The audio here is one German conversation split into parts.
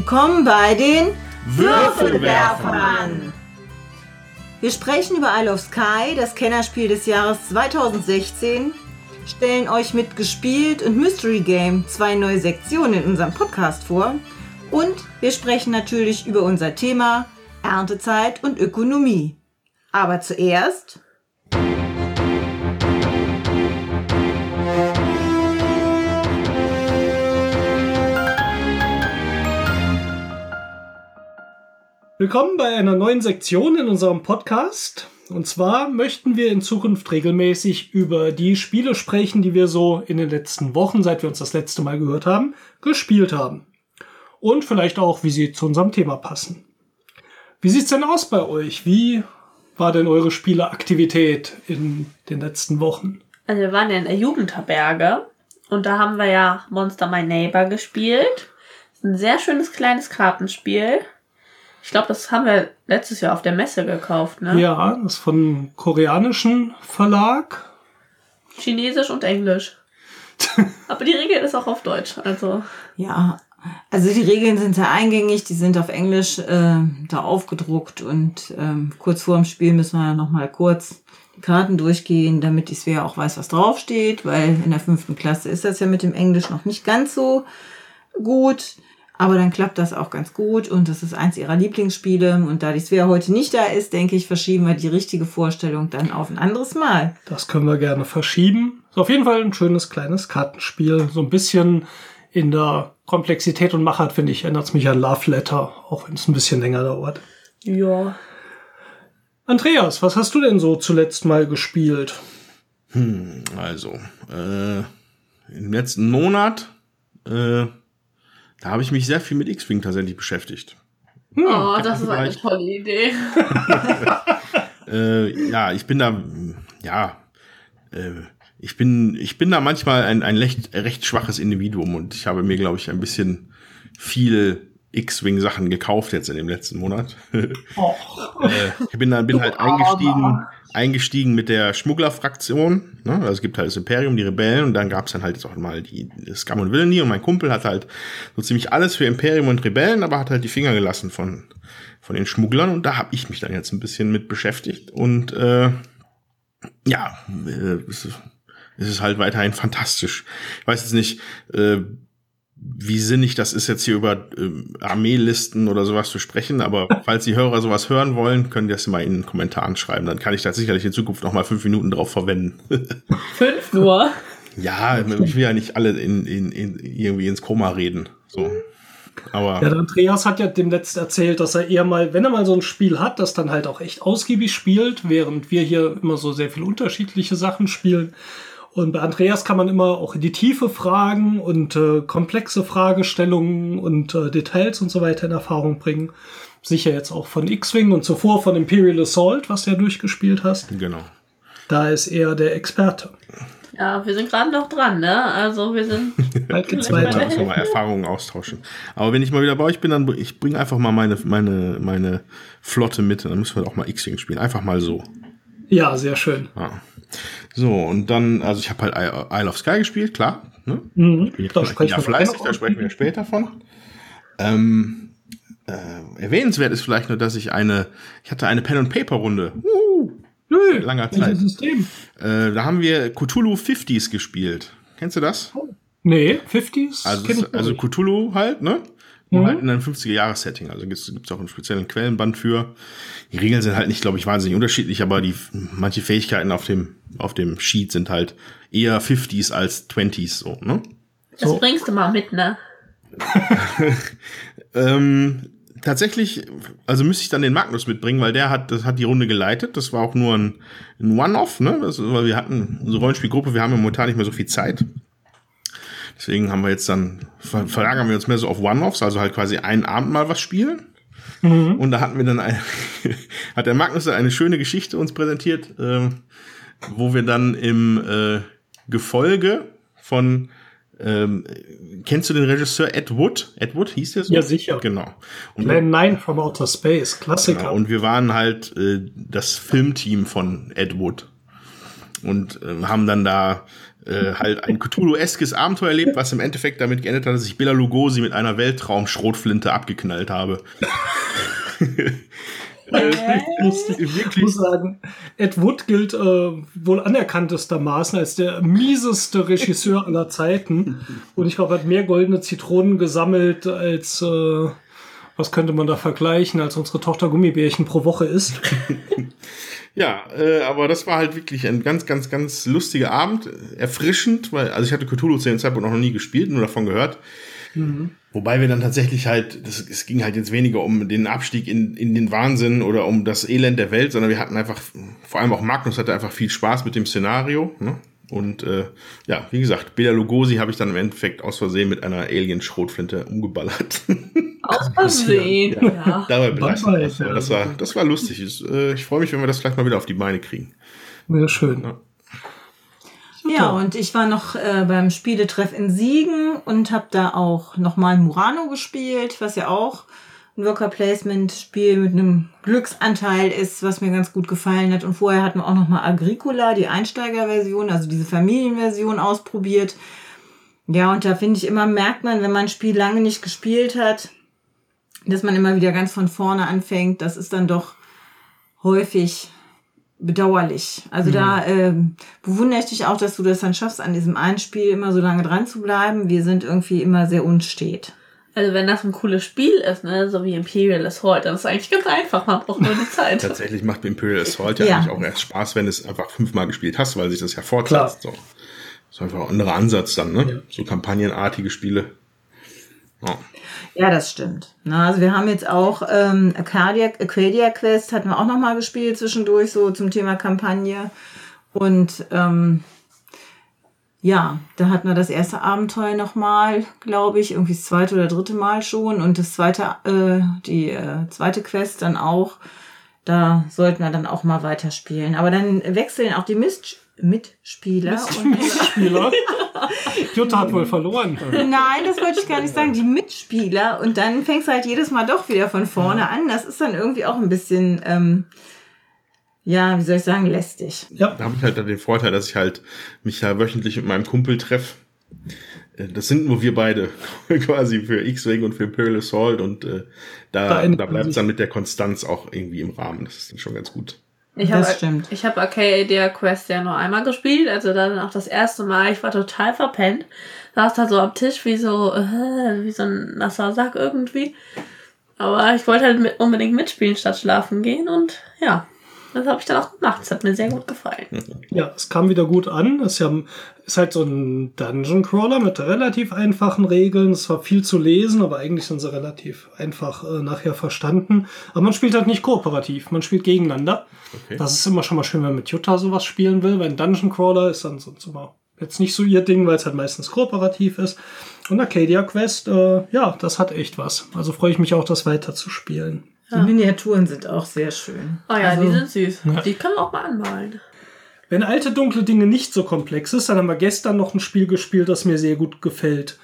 Willkommen bei den Würfelwerfern. Wir sprechen über Isle of Sky, das Kennerspiel des Jahres 2016, stellen euch mit Gespielt und Mystery Game zwei neue Sektionen in unserem Podcast vor und wir sprechen natürlich über unser Thema Erntezeit und Ökonomie. Aber zuerst Willkommen bei einer neuen Sektion in unserem Podcast. Und zwar möchten wir in Zukunft regelmäßig über die Spiele sprechen, die wir so in den letzten Wochen, seit wir uns das letzte Mal gehört haben, gespielt haben. Und vielleicht auch, wie sie zu unserem Thema passen. Wie sieht's denn aus bei euch? Wie war denn eure Spieleaktivität in den letzten Wochen? Also wir waren ja in der Jugendherberge und da haben wir ja Monster My Neighbor gespielt. Ein sehr schönes kleines Kartenspiel ich glaube, das haben wir letztes Jahr auf der Messe gekauft, ne? Ja, das ist von einem koreanischen Verlag. Chinesisch und Englisch. Aber die Regel ist auch auf Deutsch, also. Ja, also die Regeln sind sehr eingängig, die sind auf Englisch äh, da aufgedruckt und ähm, kurz vor dem Spiel müssen wir noch mal kurz die Karten durchgehen, damit die Svea auch weiß, was draufsteht, weil in der fünften Klasse ist das ja mit dem Englisch noch nicht ganz so gut. Aber dann klappt das auch ganz gut und das ist eins ihrer Lieblingsspiele. Und da die Svea heute nicht da ist, denke ich, verschieben wir die richtige Vorstellung dann auf ein anderes Mal. Das können wir gerne verschieben. Ist auf jeden Fall ein schönes kleines Kartenspiel. So ein bisschen in der Komplexität und Machart, finde ich, erinnert es mich an Love Letter, auch wenn es ein bisschen länger dauert. Ja. Andreas, was hast du denn so zuletzt mal gespielt? Hm, also, äh, im letzten Monat äh, da habe ich mich sehr viel mit X-Wing tatsächlich beschäftigt. Hm, oh, das ist eine tolle Idee. äh, ja, ich bin da, ja, äh, ich bin, ich bin da manchmal ein, ein recht, recht schwaches Individuum und ich habe mir, glaube ich, ein bisschen viel X-Wing-Sachen gekauft jetzt in dem letzten Monat. Oh. äh, ich bin, da, bin halt eingestiegen eingestiegen mit der Schmugglerfraktion. Ne? Also es gibt halt das Imperium, die Rebellen und dann gab es dann halt jetzt auch mal die Scum und Villainy und mein Kumpel hat halt so ziemlich alles für Imperium und Rebellen, aber hat halt die Finger gelassen von, von den Schmugglern und da habe ich mich dann jetzt ein bisschen mit beschäftigt und äh, ja, äh, es ist halt weiterhin fantastisch. Ich weiß jetzt nicht, äh, wie sinnig das ist, jetzt hier über ähm, Armeelisten oder sowas zu sprechen, aber falls die Hörer sowas hören wollen, können die das mal in den Kommentaren schreiben. Dann kann ich da sicherlich in Zukunft noch mal fünf Minuten drauf verwenden. fünf nur? Ja, ich will ja nicht alle in, in, in irgendwie ins Koma reden. So. Aber ja, der Andreas hat ja dem letzten erzählt, dass er eher mal, wenn er mal so ein Spiel hat, das dann halt auch echt ausgiebig spielt, während wir hier immer so sehr viel unterschiedliche Sachen spielen. Und bei Andreas kann man immer auch in die Tiefe fragen und äh, komplexe Fragestellungen und äh, Details und so weiter in Erfahrung bringen. Sicher jetzt auch von X-Wing und zuvor von Imperial Assault, was du ja durchgespielt hast. Genau. Da ist er der Experte. Ja, wir sind gerade noch dran, ne? Also wir sind. Bald geht's weiter. Müssen wir mal Erfahrungen austauschen. Aber wenn ich mal wieder bei euch bin, dann ich bringe einfach mal meine, meine, meine Flotte mit. Dann müssen wir auch mal X-Wing spielen. Einfach mal so. Ja, sehr schön. Ja. So, und dann, also ich habe halt Isle of Sky gespielt, klar. Ne? Mhm, ich bin da ja fleißig, da sprechen wir später von. Ähm, äh, erwähnenswert ist vielleicht nur, dass ich eine, ich hatte eine Pen-and-Paper-Runde. Uh, Nö, langer Zeit. System? Äh, da haben wir Cthulhu 50s gespielt. Kennst du das? Nee, 50s? Also, also Cthulhu halt, ne? Nur mhm. halt in einem 50er-Jahres-Setting. Also gibt es auch einen speziellen Quellenband für. Die Regeln sind halt nicht, glaube ich, wahnsinnig unterschiedlich, aber die manche Fähigkeiten auf dem, auf dem Sheet sind halt eher 50s als 20s so, ne? Das so. bringst du mal mit, ne? ähm, tatsächlich, also müsste ich dann den Magnus mitbringen, weil der hat, das hat die Runde geleitet. Das war auch nur ein, ein One-Off, ne? Das, weil wir hatten unsere Rollenspielgruppe, wir haben ja momentan nicht mehr so viel Zeit. Deswegen haben wir jetzt dann, verlagern wir uns mehr so auf One-Offs, also halt quasi einen Abend mal was spielen. Mhm. Und da hatten wir dann, ein, hat der Magnus eine schöne Geschichte uns präsentiert, äh, wo wir dann im äh, Gefolge von ähm, kennst du den Regisseur Ed Wood? Ed Wood hieß der so? Ja, sicher. Genau. Und Plan 9 from Outer Space, Klassiker. Genau, und wir waren halt äh, das Filmteam von Ed Wood. und äh, haben dann da äh, halt ein Cthulhu-eskes Abenteuer erlebt, was im Endeffekt damit geendet hat, dass ich Bela Lugosi mit einer Weltraum-Schrotflinte abgeknallt habe. Lustig. Ich muss sagen, Ed Wood gilt äh, wohl anerkanntestermaßen als der mieseste Regisseur aller Zeiten. Und ich glaube, er hat mehr goldene Zitronen gesammelt als, äh, was könnte man da vergleichen, als unsere Tochter Gummibärchen pro Woche ist. Ja, äh, aber das war halt wirklich ein ganz, ganz, ganz lustiger Abend. Erfrischend, weil, also ich hatte Cthulhu zu dem Zeitpunkt noch nie gespielt, nur davon gehört. Mhm. Wobei wir dann tatsächlich halt, das, es ging halt jetzt weniger um den Abstieg in, in den Wahnsinn oder um das Elend der Welt, sondern wir hatten einfach, vor allem auch Magnus hatte einfach viel Spaß mit dem Szenario. Ne? Und äh, ja, wie gesagt, Bela Lugosi habe ich dann im Endeffekt aus Versehen mit einer Alien-Schrotflinte umgeballert. Aus Versehen, ja. ja. Dabei belassen. Das, das, war, das war lustig. Ich, äh, ich freue mich, wenn wir das vielleicht mal wieder auf die Beine kriegen. Wäre schön. Ja. Ja, und ich war noch äh, beim Spieletreff in Siegen und habe da auch nochmal Murano gespielt, was ja auch ein Worker Placement Spiel mit einem Glücksanteil ist, was mir ganz gut gefallen hat. Und vorher hatten wir auch nochmal Agricola, die Einsteigerversion, also diese Familienversion ausprobiert. Ja, und da finde ich immer, merkt man, wenn man ein Spiel lange nicht gespielt hat, dass man immer wieder ganz von vorne anfängt. Das ist dann doch häufig bedauerlich. Also mhm. da äh, bewundere ich dich auch, dass du das dann schaffst, an diesem einen Spiel immer so lange dran zu bleiben. Wir sind irgendwie immer sehr unstet. Also wenn das ein cooles Spiel ist, ne, so wie Imperial Assault, dann ist es eigentlich ganz einfach, man braucht nur die Zeit. Tatsächlich macht Imperial Assault ja, ja, eigentlich auch erst Spaß, wenn du es einfach fünfmal gespielt hast, weil sich das ja fortsetzt. So. Das ist einfach ein anderer Ansatz dann, ne? Ja. So kampagnenartige Spiele. Ja. Ja, das stimmt. Na, also wir haben jetzt auch ähm, Arcadia, Arcadia Quest hatten wir auch noch mal gespielt zwischendurch so zum Thema Kampagne und ähm, ja, da hatten wir das erste Abenteuer noch mal, glaube ich, irgendwie das zweite oder dritte Mal schon und das zweite, äh, die äh, zweite Quest dann auch. Da sollten wir dann auch mal weiterspielen. Aber dann wechseln auch die Mist Mitspieler. Mitspieler? Jutta hat wohl verloren. Nein, das wollte ich gar nicht sagen. Die Mitspieler. Und dann fängst du halt jedes Mal doch wieder von vorne an. Das ist dann irgendwie auch ein bisschen, ähm, ja, wie soll ich sagen, lästig. Ja. Da habe ich halt den Vorteil, dass ich halt mich ja wöchentlich mit meinem Kumpel treffe. Äh, das sind nur wir beide, quasi für X-Wing und für Imperial Assault und äh, da, da, da bleibt es dann mit der Konstanz auch irgendwie im Rahmen. Das ist dann schon ganz gut. Ich das hab, stimmt. Ich habe Arcadia Quest ja nur einmal gespielt, also dann auch das erste Mal. Ich war total verpennt. Saß da so am Tisch wie so, äh, wie so ein nasser Sack irgendwie. Aber ich wollte halt mit, unbedingt mitspielen statt schlafen gehen und ja, das habe ich dann auch gemacht. Es hat mir sehr gut gefallen. Ja, es kam wieder gut an. Es ist halt so ein Dungeon Crawler mit relativ einfachen Regeln. Es war viel zu lesen, aber eigentlich sind sie relativ einfach äh, nachher verstanden. Aber man spielt halt nicht kooperativ, man spielt gegeneinander. Okay. Das ist immer schon mal schön, wenn man mit Jutta sowas spielen will, weil ein Dungeon Crawler ist dann sonst immer jetzt nicht so ihr Ding, weil es halt meistens kooperativ ist. Und Arcadia Quest, äh, ja, das hat echt was. Also freue ich mich auch, das weiter zu spielen. Die Miniaturen sind auch sehr schön. Oh ja, also, die sind süß. Ja. Die können wir auch mal anmalen. Wenn alte dunkle Dinge nicht so komplex ist, dann haben wir gestern noch ein Spiel gespielt, das mir sehr gut gefällt.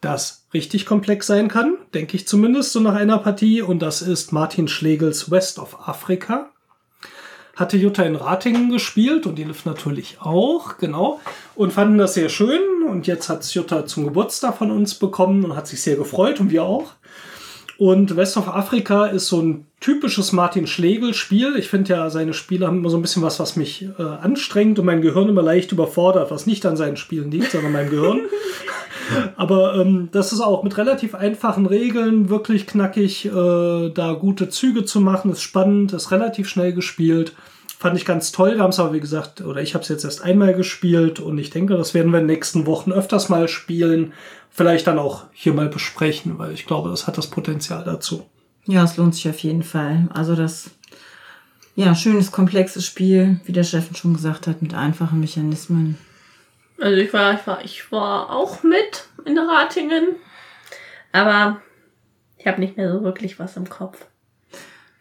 Das richtig komplex sein kann, denke ich zumindest, so nach einer Partie. Und das ist Martin Schlegels West of Africa. Hatte Jutta in Ratingen gespielt und die Liv natürlich auch, genau. Und fanden das sehr schön. Und jetzt hat Jutta zum Geburtstag von uns bekommen und hat sich sehr gefreut und wir auch. Und West of Africa ist so ein typisches Martin Schlegel-Spiel. Ich finde ja, seine Spiele haben immer so ein bisschen was, was mich äh, anstrengt und mein Gehirn immer leicht überfordert, was nicht an seinen Spielen liegt, sondern meinem Gehirn. Aber ähm, das ist auch mit relativ einfachen Regeln wirklich knackig, äh, da gute Züge zu machen. Ist spannend, ist relativ schnell gespielt. Fand ich ganz toll. Wir haben es aber, wie gesagt, oder ich habe es jetzt erst einmal gespielt und ich denke, das werden wir in den nächsten Wochen öfters mal spielen. Vielleicht dann auch hier mal besprechen, weil ich glaube, das hat das Potenzial dazu. Ja, es lohnt sich auf jeden Fall. Also das, ja, schönes, komplexes Spiel, wie der Chef schon gesagt hat, mit einfachen Mechanismen. Also ich war, ich war, ich war auch mit in Ratingen, aber ich habe nicht mehr so wirklich was im Kopf.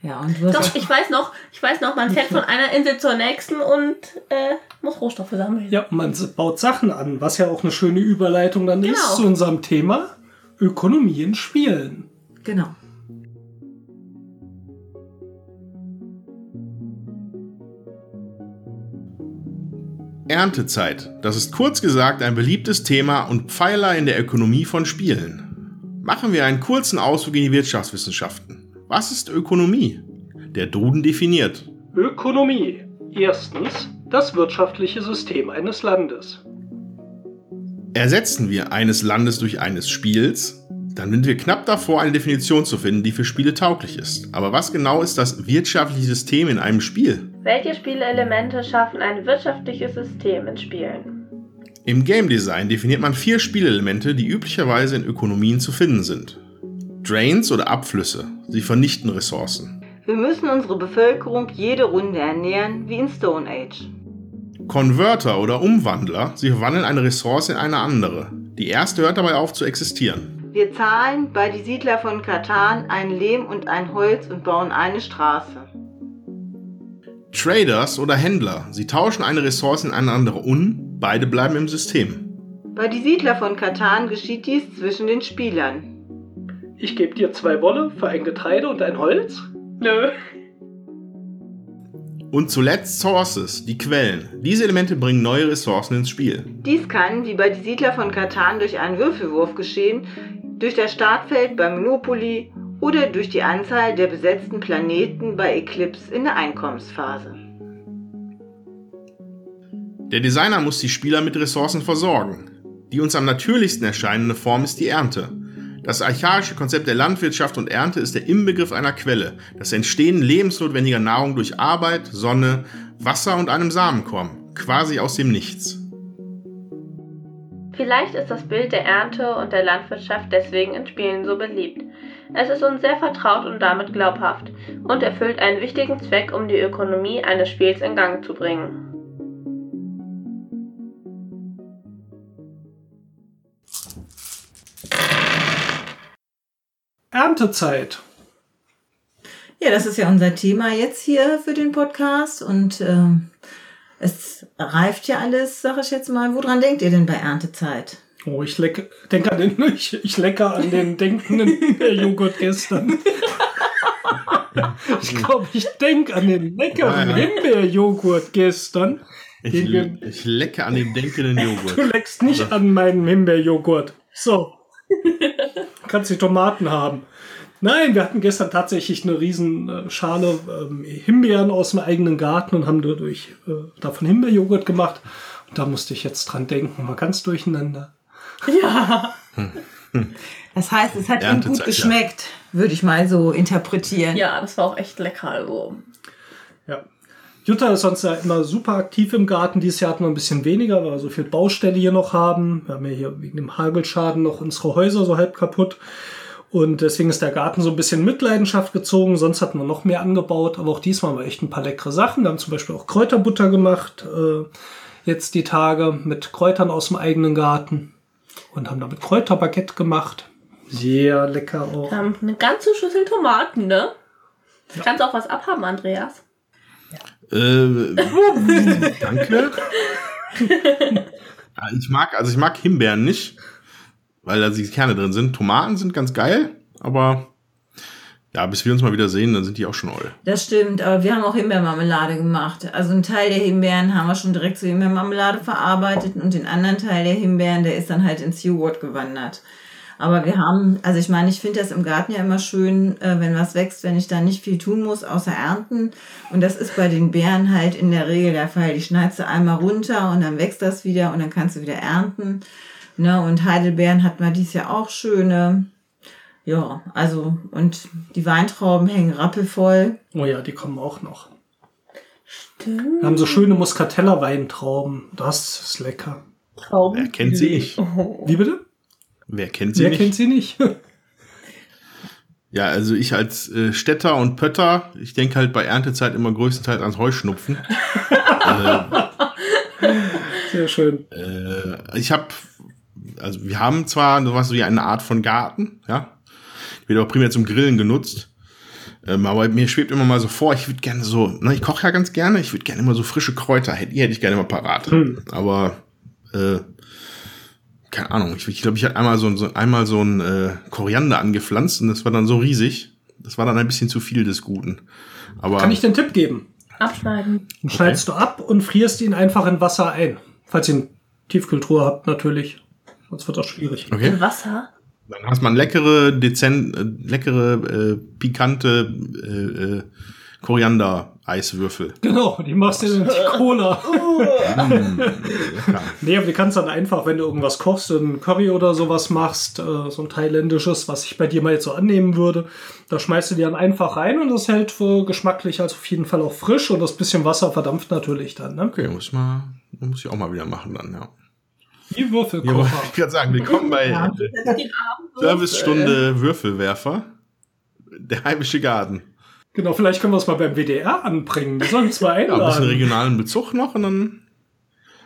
Ja, und du Doch, ich weiß noch, ich weiß noch, man fährt von einer Insel zur nächsten und äh, muss Rohstoffe sammeln. Ja, man baut Sachen an, was ja auch eine schöne Überleitung dann genau. ist zu unserem Thema Ökonomie in Spielen. Genau. Erntezeit. Das ist kurz gesagt ein beliebtes Thema und Pfeiler in der Ökonomie von Spielen. Machen wir einen kurzen Ausflug in die Wirtschaftswissenschaften. Was ist Ökonomie? Der Duden definiert. Ökonomie. Erstens das wirtschaftliche System eines Landes. Ersetzen wir eines Landes durch eines Spiels, dann sind wir knapp davor, eine Definition zu finden, die für Spiele tauglich ist. Aber was genau ist das wirtschaftliche System in einem Spiel? Welche Spielelemente schaffen ein wirtschaftliches System in Spielen? Im Game Design definiert man vier Spielelemente, die üblicherweise in Ökonomien zu finden sind. Drains oder Abflüsse. Sie vernichten Ressourcen. Wir müssen unsere Bevölkerung jede Runde ernähren, wie in Stone Age. Konverter oder Umwandler. Sie verwandeln eine Ressource in eine andere. Die erste hört dabei auf zu existieren. Wir zahlen bei die Siedler von Katan ein Lehm und ein Holz und bauen eine Straße. Traders oder Händler. Sie tauschen eine Ressource in eine andere un, beide bleiben im System. Bei die Siedler von Katan geschieht dies zwischen den Spielern. Ich gebe dir zwei Wolle für ein Getreide und ein Holz. Nö. Und zuletzt Sources, die Quellen. Diese Elemente bringen neue Ressourcen ins Spiel. Dies kann, wie bei die Siedler von Katan, durch einen Würfelwurf geschehen, durch das Startfeld bei Monopoly oder durch die Anzahl der besetzten Planeten bei Eclipse in der Einkommensphase. Der Designer muss die Spieler mit Ressourcen versorgen. Die uns am natürlichsten erscheinende Form ist die Ernte. Das archaische Konzept der Landwirtschaft und Ernte ist der Inbegriff einer Quelle, das Entstehen lebensnotwendiger Nahrung durch Arbeit, Sonne, Wasser und einem Samenkorn, quasi aus dem Nichts. Vielleicht ist das Bild der Ernte und der Landwirtschaft deswegen in Spielen so beliebt. Es ist uns sehr vertraut und damit glaubhaft und erfüllt einen wichtigen Zweck, um die Ökonomie eines Spiels in Gang zu bringen. Erntezeit. Ja, das ist ja unser Thema jetzt hier für den Podcast und ähm, es reift ja alles, sag ich jetzt mal. Woran denkt ihr denn bei Erntezeit? Oh, ich lecke, denke an den, ich, ich lecke an den denkenden Joghurt gestern. ich glaube, ich denke an den leckeren Ja, ja. Himbeerjoghurt gestern. Ich, Den ich lecke an dem denkenden Du Joghurt. leckst nicht an meinen Himbeerjoghurt. So. Kannst die Tomaten haben. Nein, wir hatten gestern tatsächlich eine riesen äh, Schale ähm, Himbeeren aus dem eigenen Garten und haben dadurch äh, davon Himbeerjoghurt gemacht. Und da musste ich jetzt dran denken. Mal ganz durcheinander. Ja. Das heißt, es hat ihm gut ja. geschmeckt, würde ich mal so interpretieren. Ja, das war auch echt lecker. Also. Ja. Jutta ist sonst ja immer super aktiv im Garten. Dieses Jahr hatten wir ein bisschen weniger, weil wir so viel Baustelle hier noch haben. Wir haben ja hier wegen dem Hagelschaden noch unsere Häuser so halb kaputt. Und deswegen ist der Garten so ein bisschen Mitleidenschaft gezogen. Sonst hatten wir noch mehr angebaut. Aber auch diesmal haben wir echt ein paar leckere Sachen. Wir haben zum Beispiel auch Kräuterbutter gemacht. Äh, jetzt die Tage mit Kräutern aus dem eigenen Garten. Und haben damit Kräuterbaguette gemacht. Sehr lecker auch. Wir haben eine ganze Schüssel Tomaten, ne? Kannst auch was abhaben, Andreas. Äh, danke. Ja, ich mag, also ich mag Himbeeren nicht, weil da die Kerne drin sind. Tomaten sind ganz geil, aber ja, bis wir uns mal wieder sehen, dann sind die auch schon oll. Das stimmt, aber wir haben auch Himbeermarmelade gemacht. Also einen Teil der Himbeeren haben wir schon direkt zur Himbeermarmelade verarbeitet und den anderen Teil der Himbeeren, der ist dann halt ins Joghurt gewandert. Aber wir haben, also ich meine, ich finde das im Garten ja immer schön, äh, wenn was wächst, wenn ich da nicht viel tun muss, außer ernten. Und das ist bei den Beeren halt in der Regel der Fall. Die schneidest du einmal runter und dann wächst das wieder und dann kannst du wieder ernten. Ne? Und Heidelbeeren hatten wir dieses Jahr auch schöne. Ja, also, und die Weintrauben hängen rappelvoll. Oh ja, die kommen auch noch. Stimmt. Wir haben so schöne Muscatella-Weintrauben. Das ist lecker. Trauben. Wer kennt sie nicht? Wie bitte? Wer kennt sie Wer nicht? kennt sie nicht? Ja, also ich als äh, Städter und Pötter, ich denke halt bei Erntezeit immer größtenteils ans Heuschnupfen. Sehr schön. Äh, ich habe, also wir haben zwar sowas wie eine Art von Garten, ja, wird aber primär zum Grillen genutzt. Ähm, aber mir schwebt immer mal so vor, ich würde gerne so, ne, ich koche ja ganz gerne, ich würde gerne immer so frische Kräuter, hätte, die hätte ich gerne immer parat. Hm. Aber äh, keine Ahnung, ich glaube, ich, glaub, ich hatte einmal so, so einmal so ein äh, Koriander angepflanzt und das war dann so riesig. Das war dann ein bisschen zu viel des Guten. Aber Kann ich den Tipp geben? Abschneiden. Dann schneidest du ab und frierst ihn einfach in Wasser ein. Falls ihr eine Tiefkühltruhe habt, natürlich. Sonst wird das schwierig. Okay. In Wasser. Dann hast man leckere, dezent, äh, leckere, äh, pikante äh, äh, Koriander-Eiswürfel. Genau, die machst du in die Cola. Ja. Nee, aber du kannst dann einfach, wenn du irgendwas kochst, ein Curry oder sowas machst, äh, so ein thailändisches, was ich bei dir mal jetzt so annehmen würde, da schmeißt du die dann einfach rein und das hält für geschmacklich als auf jeden Fall auch frisch und das bisschen Wasser verdampft natürlich dann. Ne? Okay, muss, mal, muss ich auch mal wieder machen dann, ja. Die Würfelkocher. ich gerade sagen, willkommen bei Ja. äh, Servicestunde Würfelwerfer. Der heimische Garten. Genau, vielleicht können wir es mal beim WDR anbringen. Die sollen uns mal Ja, ein bisschen regionalen Bezug noch und dann.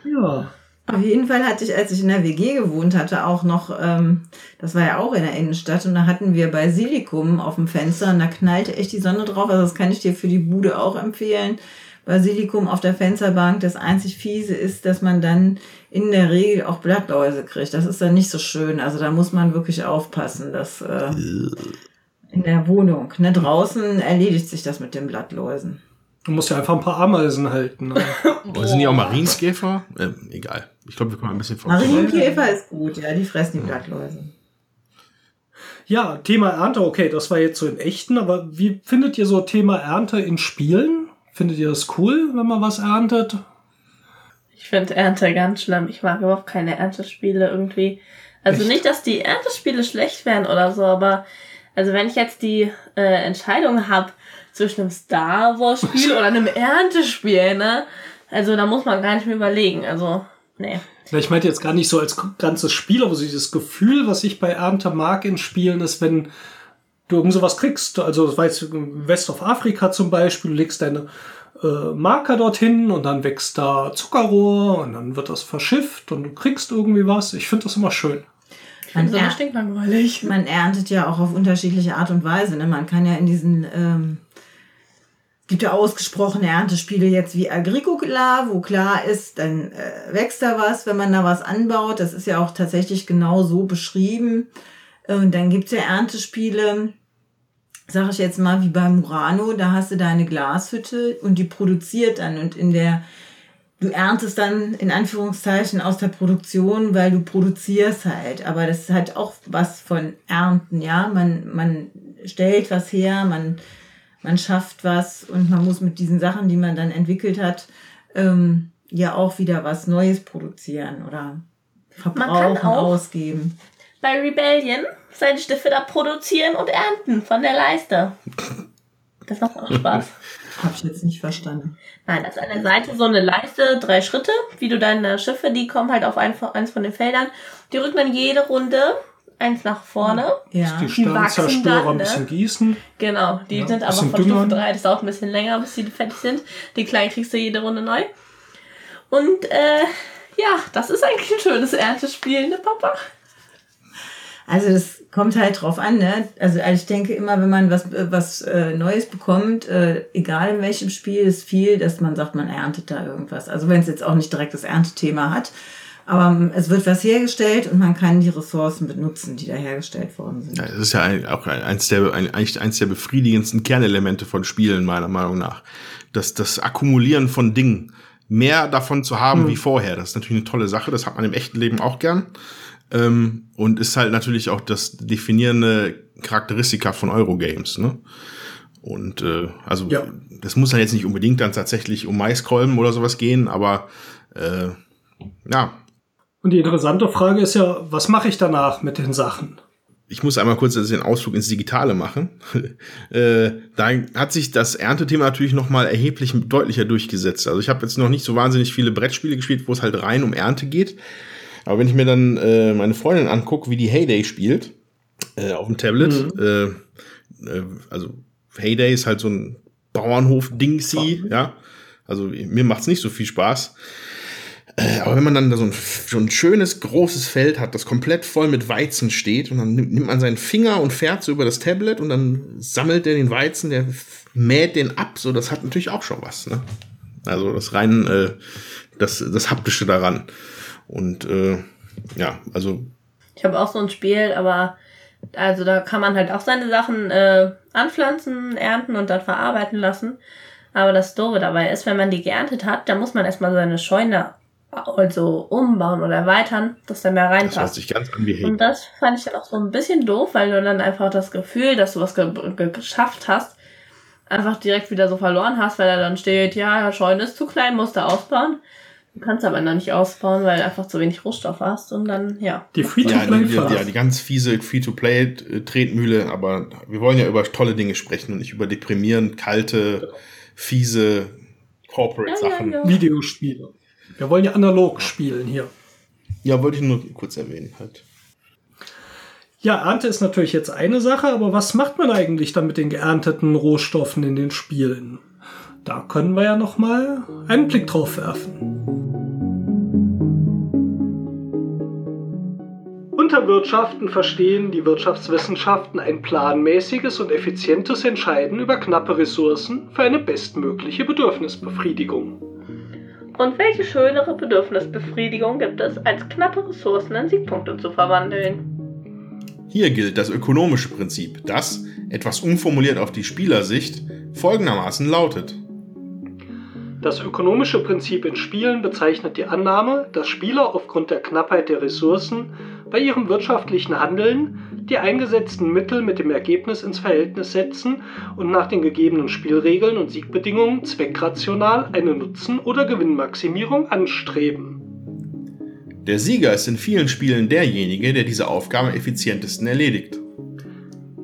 Ja. Auf jeden Fall hatte ich, als ich in der WG gewohnt hatte, auch noch, ähm, das war ja auch in der Innenstadt, und da hatten wir Basilikum auf dem Fenster und da knallte echt die Sonne drauf. Also das kann ich dir für die Bude auch empfehlen. Basilikum auf der Fensterbank. Das einzig fiese ist, dass man dann in der Regel auch Blattläuse kriegt. Das ist dann nicht so schön. Also da muss man wirklich aufpassen, dass äh, in der Wohnung. Ne, draußen erledigt sich das mit den Blattläusen. Du musst ja einfach ein paar Ameisen halten. Ne? Sind die auch Marienskäfer? Ähm, egal. Ich glaube, wir kommen ein bisschen von. Marienkäfer ist gut, ja, die fressen die Blattläuse. Ja, Thema Ernte, okay, das war jetzt so im Echten, aber wie findet ihr so Thema Ernte in Spielen? Findet ihr das cool, wenn man was erntet? Ich finde Ernte ganz schlimm. Ich mag überhaupt keine Erntespiele irgendwie. Also Echt? nicht, dass die Erntespiele schlecht wären oder so, aber also wenn ich jetzt die äh, Entscheidung habe zwischen einem Star Wars Spiel oder einem Erntespiel, ne? Also da muss man gar nicht mehr überlegen. Also, nee. Ja, ich meinte jetzt gar nicht so als ganzes Spiel, aber so dieses Gefühl, was ich bei Ernte mag in Spielen, ist, wenn du irgend sowas kriegst. Also, weißt du, West of Afrika zum Beispiel, du legst deine äh, Marker dorthin und dann wächst da Zuckerrohr und dann wird das verschifft und du kriegst irgendwie was. Ich finde das immer schön. Man, So stinklangweilig. man erntet ja auch auf unterschiedliche Art und Weise. Ne? Man kann ja in diesen, ähm, gibt ja ausgesprochene Erntespiele jetzt wie Agricola, wo klar ist, dann äh, wächst da was, wenn man da was anbaut. Das ist ja auch tatsächlich genau so beschrieben. Äh, Und dann gibt's ja Erntespiele, sag ich jetzt mal, wie bei Murano, da hast du deine Glashütte und die produziert dann und in der du erntest dann in Anführungszeichen aus der Produktion, weil du produzierst halt. Aber das hat auch was von Ernten, ja. Man, man stellt was her, man, man schafft was und man muss mit diesen Sachen, die man dann entwickelt hat, ähm, ja auch wieder was Neues produzieren oder verbrauchen, auch- ausgeben. Bei Rebellion seine Stifte da produzieren und ernten von der Leiste. Das macht auch Spaß. Hab ich jetzt nicht verstanden. Nein, das ist an der Seite so eine Leiste, drei Schritte, wie du deine Schiffe, die kommen halt auf ein, eins von den Feldern. Die rücken dann jede Runde eins nach vorne. Ja. Die Die wachsen Sternzerstörer dann, ein bisschen ne? gießen. Genau, die Ja, sind aber von dünner. Stufe 3, das dauert ein bisschen länger, bis die fertig sind. Die kleinen kriegst du jede Runde neu. Und äh, ja, das ist eigentlich ein schönes Erntespiel, ne Papa? Also das kommt halt drauf an, ne? Also ich denke immer, wenn man was, was äh, Neues bekommt, äh, egal in welchem Spiel, ist viel, dass man sagt, man erntet da irgendwas. Also wenn es jetzt auch nicht direkt das Erntethema hat. Aber ähm, es wird was hergestellt und man kann die Ressourcen benutzen, die da hergestellt worden sind. Ja, das ist ja ein, auch ein- eins der, ein, eigentlich eins der befriedigendsten Kernelemente von Spielen, meiner Meinung nach. Das, das Akkumulieren von Dingen. Mehr davon zu haben wie vorher. Das ist natürlich eine tolle Sache. Das hat man im echten Leben auch gern. Ähm, und ist halt natürlich auch das definierende Charakteristika von Eurogames, ne? Und äh, also Ja. das muss dann jetzt nicht unbedingt dann tatsächlich um Maiskolben oder sowas gehen, aber äh, ja, Und die interessante Frage ist ja, was mache ich danach mit den Sachen? ich muss einmal kurz den Ausflug ins Digitale machen. äh, da hat sich das Erntethema natürlich noch mal erheblich deutlicher durchgesetzt. Also ich habe jetzt noch nicht so wahnsinnig viele Brettspiele gespielt, wo es halt rein um Ernte geht. Aber wenn ich mir dann äh, meine Freundin angucke, wie die Heyday spielt äh, auf dem Tablet, äh, äh, also Heyday ist halt so ein Bauernhof-Dingsy, ja. Also mir macht's nicht so viel Spaß. Äh, Aber wenn man dann da so ein, so ein schönes, großes Feld hat, das komplett voll mit Weizen steht, und dann nimmt nimmt man seinen Finger und fährt so über das Tablet und dann sammelt der den Weizen, der mäht den ab, so das hat natürlich auch schon was. Ne? Also das rein, äh, das, das Haptische daran. Und äh, ja, also Ich habe auch so ein Spiel, aber also da kann man halt auch seine Sachen äh, anpflanzen, ernten und dann verarbeiten lassen. Aber das Doofe dabei ist, wenn man die geerntet hat, dann muss man erstmal seine Scheune also umbauen oder erweitern, dass da mehr Das hört reinpasst. sich ganz an wie. Und das fand ich dann auch so ein bisschen doof, weil du dann einfach das Gefühl, dass du was ge ge geschafft hast, einfach direkt wieder so verloren hast, weil da dann steht, ja, Scheune ist zu klein, musst du ausbauen. Du kannst aber noch nicht ausbauen, weil du einfach zu wenig Rohstoff hast und dann, ja. Die Ja, Free-to-Play-Phase. die, ja, die ganz fiese Free-to-Play-Tretmühle, aber wir wollen ja über tolle Dinge sprechen und nicht über deprimierend, kalte, fiese Corporate-Sachen. Ja, Ja, ja, ja. Videospiele. Wir wollen ja analog spielen hier. wollte ich nur kurz erwähnen halt. Ja, Ernte ist natürlich jetzt eine Sache, aber was macht man eigentlich dann mit den geernteten Rohstoffen in den Spielen? Da können wir ja noch mal einen Blick drauf werfen. Unter Wirtschaften verstehen die Wirtschaftswissenschaften ein planmäßiges und effizientes Entscheiden über knappe Ressourcen für eine bestmögliche Bedürfnisbefriedigung. Und welche schönere Bedürfnisbefriedigung gibt es, als knappe Ressourcen in Siegpunkte zu verwandeln? Hier gilt das ökonomische Prinzip, das, etwas umformuliert auf die Spielersicht, folgendermaßen lautet. Das ökonomische Prinzip in Spielen bezeichnet die Annahme, dass Spieler aufgrund der Knappheit der Ressourcen bei ihrem wirtschaftlichen Handeln die eingesetzten Mittel mit dem Ergebnis ins Verhältnis setzen und nach den gegebenen Spielregeln und Siegbedingungen zweckrational eine Nutzen- oder Gewinnmaximierung anstreben. Der Sieger ist in vielen Spielen derjenige, der diese Aufgabe am effizientesten erledigt.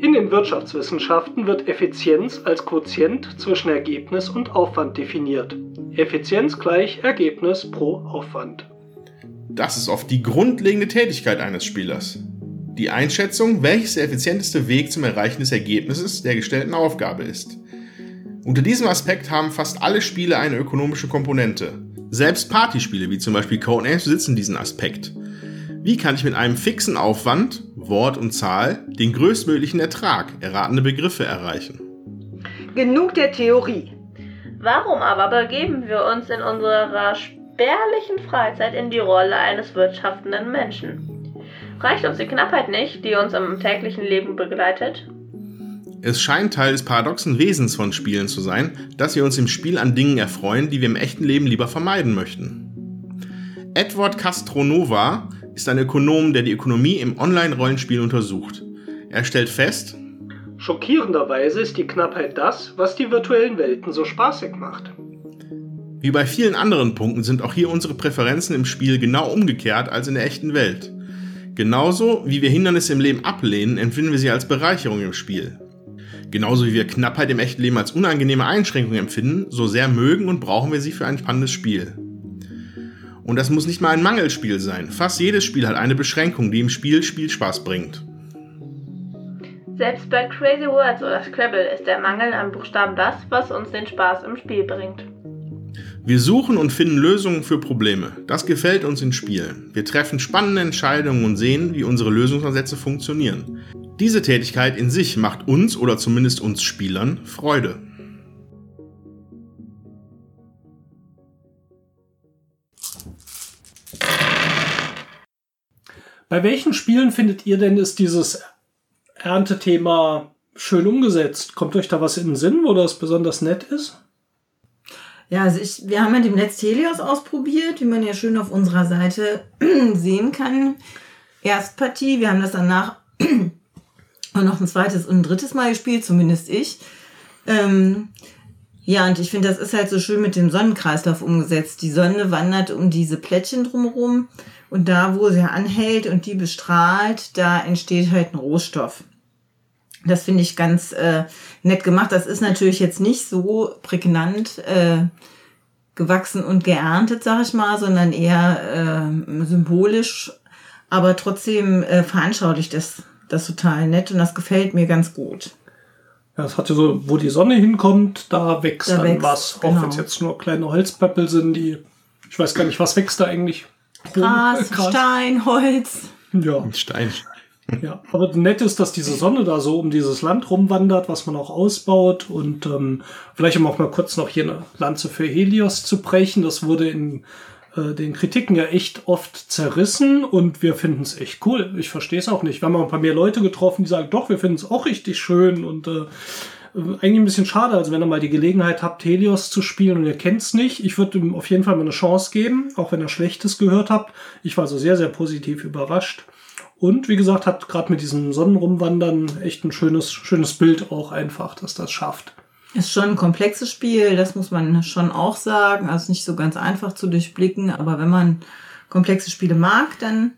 In den Wirtschaftswissenschaften wird Effizienz als Quotient zwischen Ergebnis und Aufwand definiert. Effizienz gleich Ergebnis pro Aufwand. Das ist oft die grundlegende Tätigkeit eines Spielers. Die Einschätzung, welches der effizienteste Weg zum Erreichen des Ergebnisses der gestellten Aufgabe ist. Unter diesem Aspekt haben fast alle Spiele eine ökonomische Komponente. Selbst Partyspiele wie zum Beispiel Codenames besitzen diesen Aspekt. Wie kann ich mit einem fixen Aufwand, Wort und Zahl, den größtmöglichen Ertrag, erratene Begriffe erreichen? Genug der Theorie. Warum aber begeben wir uns in unserer spärlichen Freizeit in die Rolle eines wirtschaftenden Menschen? Reicht uns die Knappheit nicht, die uns im täglichen Leben begleitet? Es scheint Teil des paradoxen Wesens von Spielen zu sein, dass wir uns im Spiel an Dingen erfreuen, die wir im echten Leben lieber vermeiden möchten. Edward Castronova ist ein Ökonom, der die Ökonomie im Online-Rollenspiel untersucht. Er stellt fest, Schockierenderweise ist die Knappheit das, was die virtuellen Welten so spaßig macht. wie bei vielen anderen Punkten sind auch hier unsere Präferenzen im Spiel genau umgekehrt als in der echten Welt. Genauso wie wir Hindernisse im Leben ablehnen, empfinden wir sie als Bereicherung im Spiel. Genauso wie wir Knappheit im echten Leben als unangenehme Einschränkung empfinden, so sehr mögen und brauchen wir sie für ein spannendes Spiel. Und das muss nicht mal ein Mangelspiel sein. Fast jedes Spiel hat eine Beschränkung, die im Spiel Spielspaß bringt. Selbst bei Crazy Words oder Scrabble ist der Mangel an Buchstaben das, was uns den Spaß im Spiel bringt. Wir suchen und finden Lösungen für Probleme. Das gefällt uns in Spielen. Wir treffen spannende Entscheidungen und sehen, wie unsere Lösungsansätze funktionieren. Diese Tätigkeit in sich macht uns oder zumindest uns Spielern Freude. Bei welchen Spielen findet ihr denn, ist dieses Erntethema schön umgesetzt? Kommt euch da was in den Sinn, wo das besonders nett ist? Ja, also ich, wir haben ja demnächst Helios ausprobiert, wie man ja schön auf unserer Seite sehen kann. Erstpartie, wir haben das danach noch ein zweites und ein drittes Mal gespielt, zumindest ich. Ähm, ja, und ich finde, das ist halt so schön mit dem Sonnenkreislauf umgesetzt. Die Sonne wandert um diese Plättchen drumherum und da, wo sie anhält und die bestrahlt, da entsteht halt ein Rohstoff. Das finde ich ganz äh, nett gemacht. Das ist natürlich jetzt nicht so prägnant äh, gewachsen und geerntet, sag ich mal, sondern eher äh, symbolisch, aber trotzdem äh, veranschaulicht das, das total nett und das gefällt mir ganz gut. Ja, es hatte so, wo die Sonne hinkommt, da wächst Da dann wächst, was. Auch genau. wenn es jetzt nur kleine Holzpöppel sind, die. Ich weiß gar nicht, was wächst da eigentlich? Gras, Gras. Stein, Holz. Ja, Stein. ja. Aber nett ist, dass diese Sonne da so um dieses Land rumwandert, was man auch ausbaut. Und ähm, vielleicht um auch mal kurz noch hier eine Lanze für Helios zu brechen. Das wurde in äh, den Kritiken ja echt oft zerrissen und wir finden es echt cool. Ich verstehe es auch nicht. Wir haben auch ein paar mehr Leute getroffen, die sagen, doch, wir finden es auch richtig schön und Äh, Eigentlich ein bisschen schade, also wenn ihr mal die Gelegenheit habt, Helios zu spielen und ihr kennt's nicht. Ich würde ihm auf jeden Fall mal eine Chance geben, auch wenn ihr Schlechtes gehört habt. Ich war also sehr, sehr positiv überrascht. Und wie gesagt, hat gerade mit diesem Sonnenrumwandern echt ein schönes, schönes Bild auch einfach, dass das schafft. Ist schon ein komplexes Spiel, das muss man schon auch sagen. Also nicht so ganz einfach zu durchblicken, aber wenn man komplexe Spiele mag, dann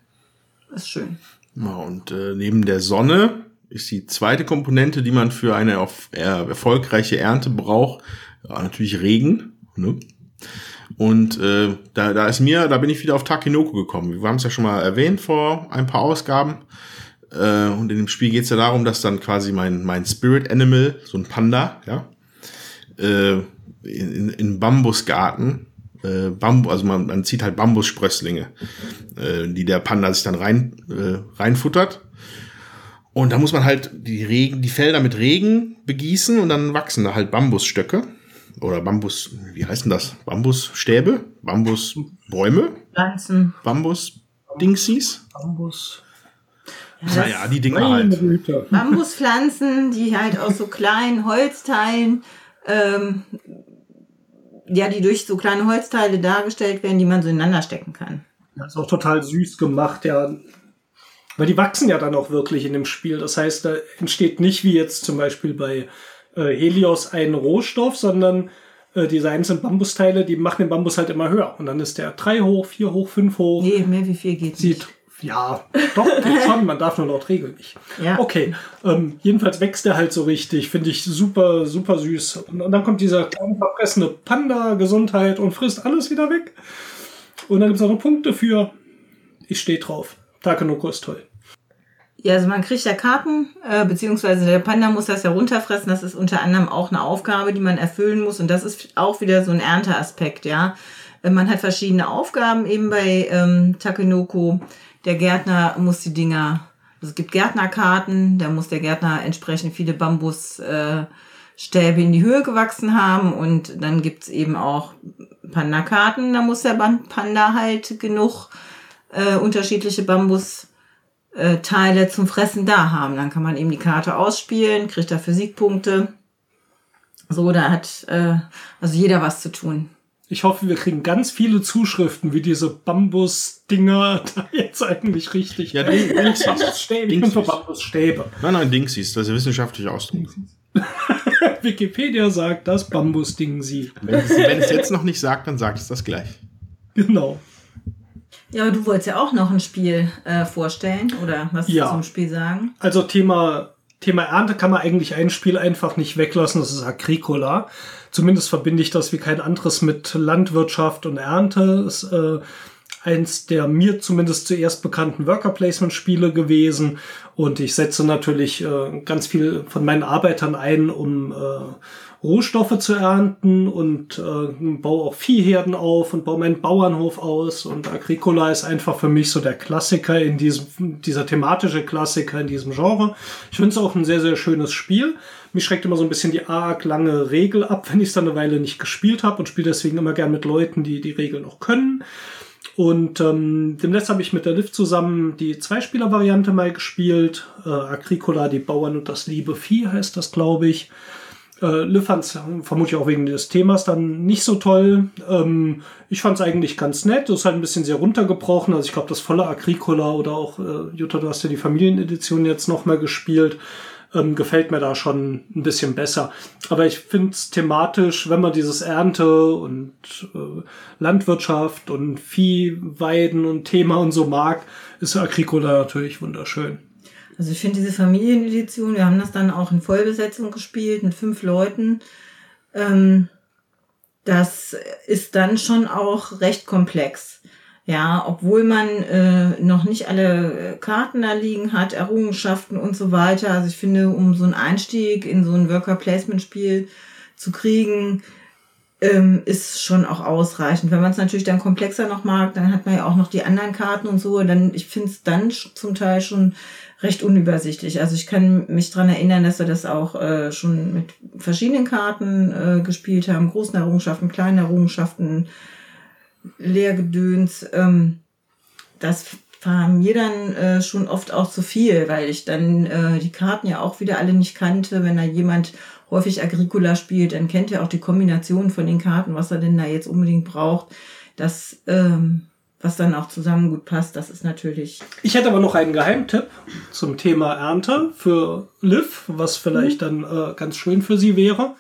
ist schön. Ja, und äh, neben der Sonne ist die zweite Komponente, die man für eine auf, äh, erfolgreiche Ernte braucht, ja, natürlich Regen. Ne? Und äh, da, da ist mir, da bin ich wieder auf Takinoko gekommen. Wir haben es ja schon mal erwähnt vor ein paar Ausgaben. Äh, und in dem Spiel geht es ja darum, dass dann quasi mein, mein Spirit Animal, so ein Panda, ja, äh, in, in Bambusgarten, äh, Bambu, also man, man zieht halt Bambussprösslinge, äh, die der Panda sich dann rein, äh, reinfuttert. Und da muss man halt die Regen, die Felder mit Regen begießen und dann wachsen da halt Bambusstöcke. Oder Bambus, wie heißt denn das? Bambusstäbe? Bambusbäume? Pflanzen, Bambus-Dingsies? Bambus. Naja, die Dinger halt. Bambuspflanzen, die halt aus so kleinen Holzteilen, ähm, ja, die durch so kleine Holzteile dargestellt werden, die man so ineinander stecken kann. Das ist auch total süß gemacht, ja. Weil die wachsen ja dann auch wirklich in dem Spiel. Das heißt, da entsteht nicht wie jetzt zum Beispiel bei äh, Helios ein Rohstoff, sondern äh, diese einzelnen Bambusteile, die machen den Bambus halt immer höher. Und dann ist der drei hoch, vier hoch, fünf hoch. Nee, mehr wie viel geht Sieht, nicht. ja, doch, geht schon. Man darf nur laut Regeln nicht. Ja. Okay, ähm, jedenfalls wächst er halt so richtig. Finde ich super, super süß. Und, und dann kommt dieser verfressene Panda, Gesundheit und frisst alles wieder weg. Und dann gibt es auch noch Punkte für. Ich stehe drauf. Takenoko ist toll. Ja, also man kriegt ja Karten, äh, beziehungsweise der Panda muss das ja runterfressen. Das ist unter anderem auch eine Aufgabe, die man erfüllen muss. Und das ist auch wieder so ein Ernteaspekt, ja. Äh, Man hat verschiedene Aufgaben eben bei ähm, Takenoko. Der Gärtner muss die Dinger, also es gibt Gärtnerkarten, da muss der Gärtner entsprechend viele Bambusstäbe äh, in die Höhe gewachsen haben. Und dann gibt's eben auch Panda-Karten, da muss der Panda halt genug äh, unterschiedliche Bambus äh, Teile zum Fressen da haben. Dann kann man eben die Karte ausspielen, kriegt dafür Siegpunkte. So, da hat äh, also jeder was zu tun. Ich hoffe, wir kriegen ganz viele Zuschriften, wie diese Bambus-Dinger da jetzt eigentlich richtig. Ja, Ding- Dingsies. Ich bin für Bambusstäbe. Nein, nein, Dingsies, das ist der wissenschaftliche Ausdruck. Wikipedia sagt das Bambus-Ding sie. Wenn es, wenn es jetzt noch nicht sagt, dann sagt es das gleich. Genau. Ja, aber du wolltest ja auch noch ein Spiel äh, vorstellen oder was Ja. zum Spiel sagen. Also Thema, Thema Ernte kann man eigentlich ein Spiel einfach nicht weglassen, das ist Agricola. Zumindest verbinde ich das wie kein anderes mit Landwirtschaft und Ernte. Ist äh, eins der mir zumindest zuerst bekannten Worker Placement Spiele gewesen. Und ich setze natürlich äh, ganz viel von meinen Arbeitern ein, um äh, Rohstoffe zu ernten und äh, baue auch Viehherden auf und baue meinen Bauernhof aus. Und Agricola ist einfach für mich so der Klassiker in diesem, dieser thematische Klassiker in diesem Genre. Ich finde es auch ein sehr, sehr schönes Spiel. Mich schreckt immer so ein bisschen die arg lange Regel ab, wenn ich es dann eine Weile nicht gespielt habe und spiele deswegen immer gern mit Leuten, die die Regeln auch können. Und ähm, demnächst habe ich mit der Liv zusammen die Zweispieler-Variante mal gespielt. Äh, Agricola, die Bauern und das liebe Vieh heißt das, glaube ich. Äh, Liv fand es vermutlich auch wegen des Themas dann nicht so toll. Ähm, ich fand es eigentlich ganz nett. Das ist halt ein bisschen sehr runtergebrochen. Also ich glaube, das volle Agricola oder auch, äh, Jutta, du hast ja die Familienedition jetzt nochmal gespielt. Ähm, gefällt mir da schon ein bisschen besser. Aber ich finde es thematisch, wenn man dieses Ernte und äh, Landwirtschaft und Viehweiden und Thema und so mag, ist Agricola natürlich wunderschön. Also ich finde diese Familienedition, wir haben das dann auch in Vollbesetzung gespielt mit fünf Leuten. Ähm, das ist dann schon auch recht komplex. Ja, obwohl man äh, noch nicht alle Karten da liegen hat, Errungenschaften und so weiter. Also ich finde, um so einen Einstieg in so ein Worker-Placement-Spiel zu kriegen, ähm, ist schon auch ausreichend. Wenn man es natürlich dann komplexer noch mag, dann hat man ja auch noch die anderen Karten und so. Dann, ich finde es dann zum Teil schon recht unübersichtlich. Also ich kann mich dran erinnern, dass wir das auch äh, schon mit verschiedenen Karten äh, gespielt haben. Großen Errungenschaften, kleinen Errungenschaften, Lehrgedöns. Ähm, das war mir dann äh, schon oft auch zu viel, weil ich dann äh, die Karten ja auch wieder alle nicht kannte. Wenn da jemand häufig Agricola spielt, dann kennt er auch die Kombination von den Karten, was er denn da jetzt unbedingt braucht. Das, ähm, was dann auch zusammen gut passt, das ist natürlich. Ich hätte aber noch einen Geheimtipp zum Thema Ernte für Liv, was vielleicht dann äh, ganz schön für sie wäre.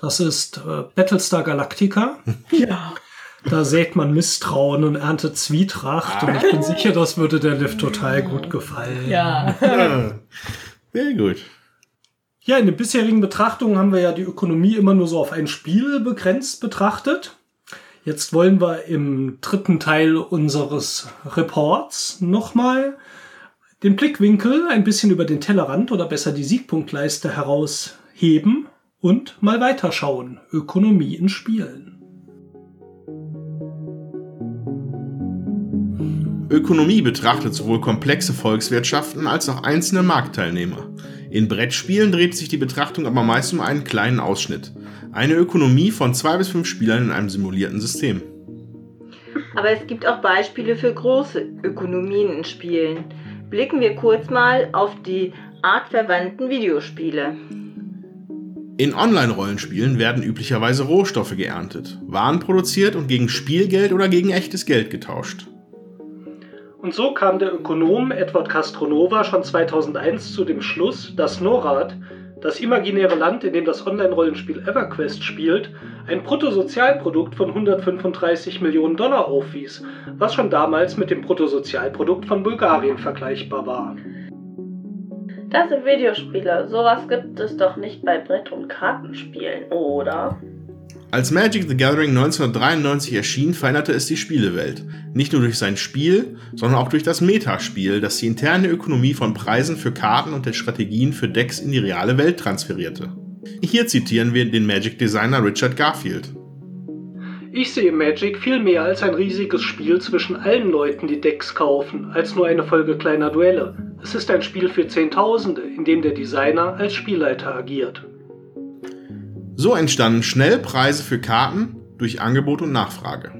Das ist äh, Battlestar Galactica. Ja. Da sät man Misstrauen und erntet Zwietracht. Und ich bin sicher, das würde der Liv total gut gefallen. Ja. Ja, sehr gut. Ja, in den bisherigen Betrachtungen haben wir ja die Ökonomie immer nur so auf ein Spiel begrenzt betrachtet. Jetzt wollen wir im dritten Teil unseres Reports nochmal den Blickwinkel ein bisschen über den Tellerrand oder besser die Siegpunktleiste herausheben und mal weiterschauen. Ökonomie in Spielen. Ökonomie betrachtet sowohl komplexe Volkswirtschaften als auch einzelne Marktteilnehmer. In Brettspielen dreht sich die Betrachtung aber meist um einen kleinen Ausschnitt. Eine Ökonomie von zwei bis fünf Spielern in einem simulierten System. Aber es gibt auch Beispiele für große Ökonomien in Spielen. Blicken wir kurz mal auf die artverwandten Videospiele. In Online-Rollenspielen werden üblicherweise Rohstoffe geerntet, Waren produziert und gegen Spielgeld oder gegen echtes Geld getauscht. Und so kam der Ökonom Edward Castronova schon 2001 zu dem Schluss, dass NORAD, das imaginäre Land, in dem das Online-Rollenspiel EverQuest spielt, ein Bruttosozialprodukt von 135 Millionen Dollar aufwies, was schon damals mit dem Bruttosozialprodukt von Bulgarien vergleichbar war. Das sind Videospiele. Sowas gibt es doch nicht bei Brett- und Kartenspielen, oder? Als Magic the Gathering 1993 erschien, veränderte es die Spielewelt. Nicht nur durch sein Spiel, sondern auch durch das Metaspiel, das die interne Ökonomie von Preisen für Karten und der Strategien für Decks in die reale Welt transferierte. Hier zitieren wir den Magic-Designer Richard Garfield. Ich sehe Magic viel mehr als ein riesiges Spiel zwischen allen Leuten, die Decks kaufen, als nur eine Folge kleiner Duelle. Es ist ein Spiel für Zehntausende, in dem der Designer als Spielleiter agiert. So entstanden schnell Preise für Karten durch Angebot und Nachfrage.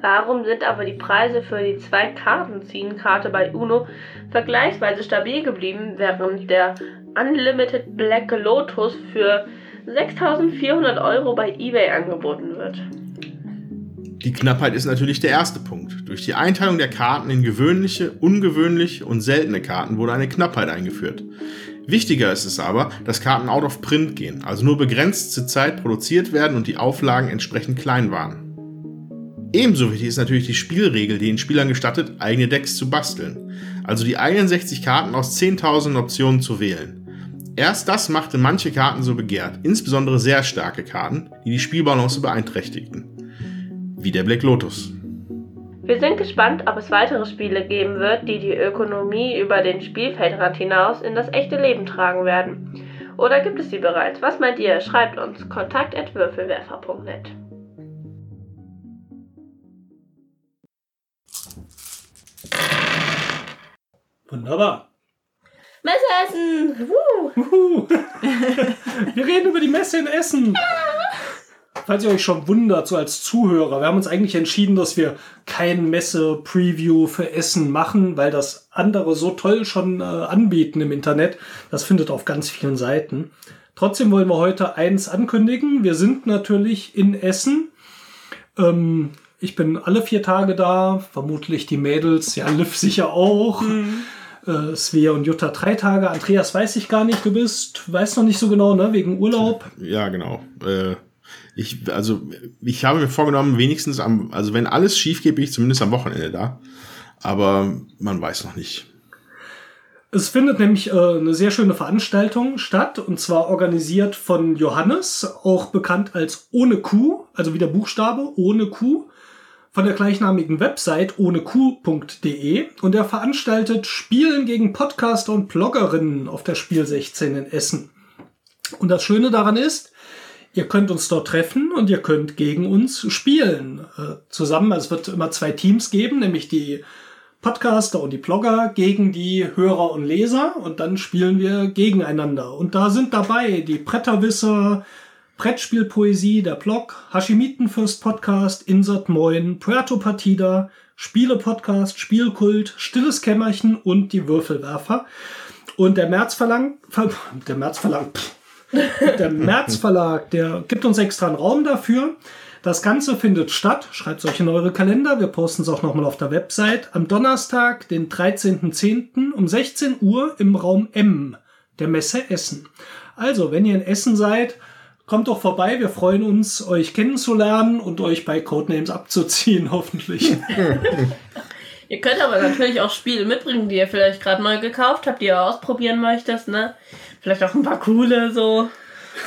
Warum sind aber die Preise für die zwei Karten ziehen Karte bei Uno vergleichsweise stabil geblieben, während der Unlimited Black Lotus für 6400 Euro bei eBay angeboten wird? Die Knappheit ist natürlich der erste Punkt. Durch die Einteilung der Karten in gewöhnliche, ungewöhnliche und seltene Karten wurde eine Knappheit eingeführt. Wichtiger ist es aber, dass Karten out of print gehen, also nur begrenzte Zeit produziert werden und die Auflagen entsprechend klein waren. Ebenso wichtig ist natürlich die Spielregel, die den Spielern gestattet, eigene Decks zu basteln, also die 61 Karten aus 10.000 Optionen zu wählen. Erst das machte manche Karten so begehrt, insbesondere sehr starke Karten, die die Spielbalance beeinträchtigten. Wie der Black Lotus. Wir sind gespannt, ob es weitere Spiele geben wird, die die Ökonomie über den Spielfeldrand hinaus in das echte Leben tragen werden. Oder gibt es sie bereits? Was meint ihr? Schreibt uns kontakt@würfelwerfer.net. Wunderbar. Messer essen! Woo! Juhu. Wir reden über die Messe in Essen. Falls ihr euch schon wundert, so als Zuhörer, wir haben uns eigentlich entschieden, dass wir kein Messe-Preview für Essen machen, weil das andere so toll schon äh, anbieten im Internet. Das findet auf ganz vielen Seiten. Trotzdem wollen wir heute eins ankündigen. Wir sind natürlich in Essen. Ähm, ich bin alle vier Tage da, vermutlich die Mädels, ja, Liv sicher auch. Äh, Svea und Jutta drei Tage. Andreas weiß ich gar nicht, du bist, weiß noch nicht so genau, ne, wegen Urlaub. Ja, genau. Äh, ich, also, ich habe mir vorgenommen, wenigstens am, also wenn alles schief geht, bin ich zumindest am Wochenende da. Aber man weiß noch nicht. Es findet nämlich äh, eine sehr schöne Veranstaltung statt und zwar organisiert von Johannes, auch bekannt als Ohne Kuh, also wie der Buchstabe Ohne Kuh, von der gleichnamigen Website ohnekuh.de und er veranstaltet Spielen gegen Podcaster und Bloggerinnen auf der Spiel 16 in Essen. Und das Schöne daran ist, ihr könnt uns dort treffen und ihr könnt gegen uns spielen. Äh, zusammen, also es wird immer zwei Teams geben, nämlich die Podcaster und die Blogger gegen die Hörer und Leser und dann spielen wir gegeneinander. Und da sind dabei die Bretterwisser, Brettspielpoesie, der Blog, Hashimitenfürst Podcast, Insert Moin, Puerto Partida, Spiele Podcast, Spielkult, Stilles Kämmerchen und die Würfelwerfer. Und der März verlangt, der März verlangt, pff, Der März Verlag, der gibt uns extra einen Raum dafür. Das Ganze findet statt. Schreibt es euch in eure Kalender. Wir posten es auch nochmal auf der Website. Am Donnerstag, den 13.10. um 16 Uhr im Raum M der Messe Essen. Also, wenn ihr in Essen seid, kommt doch vorbei. Wir freuen uns, euch kennenzulernen und euch bei Codenames abzuziehen, hoffentlich. Ihr könnt aber natürlich auch Spiele mitbringen, die ihr vielleicht gerade neu gekauft habt, die ihr ausprobieren möchtet, ne? Vielleicht auch ein paar coole so.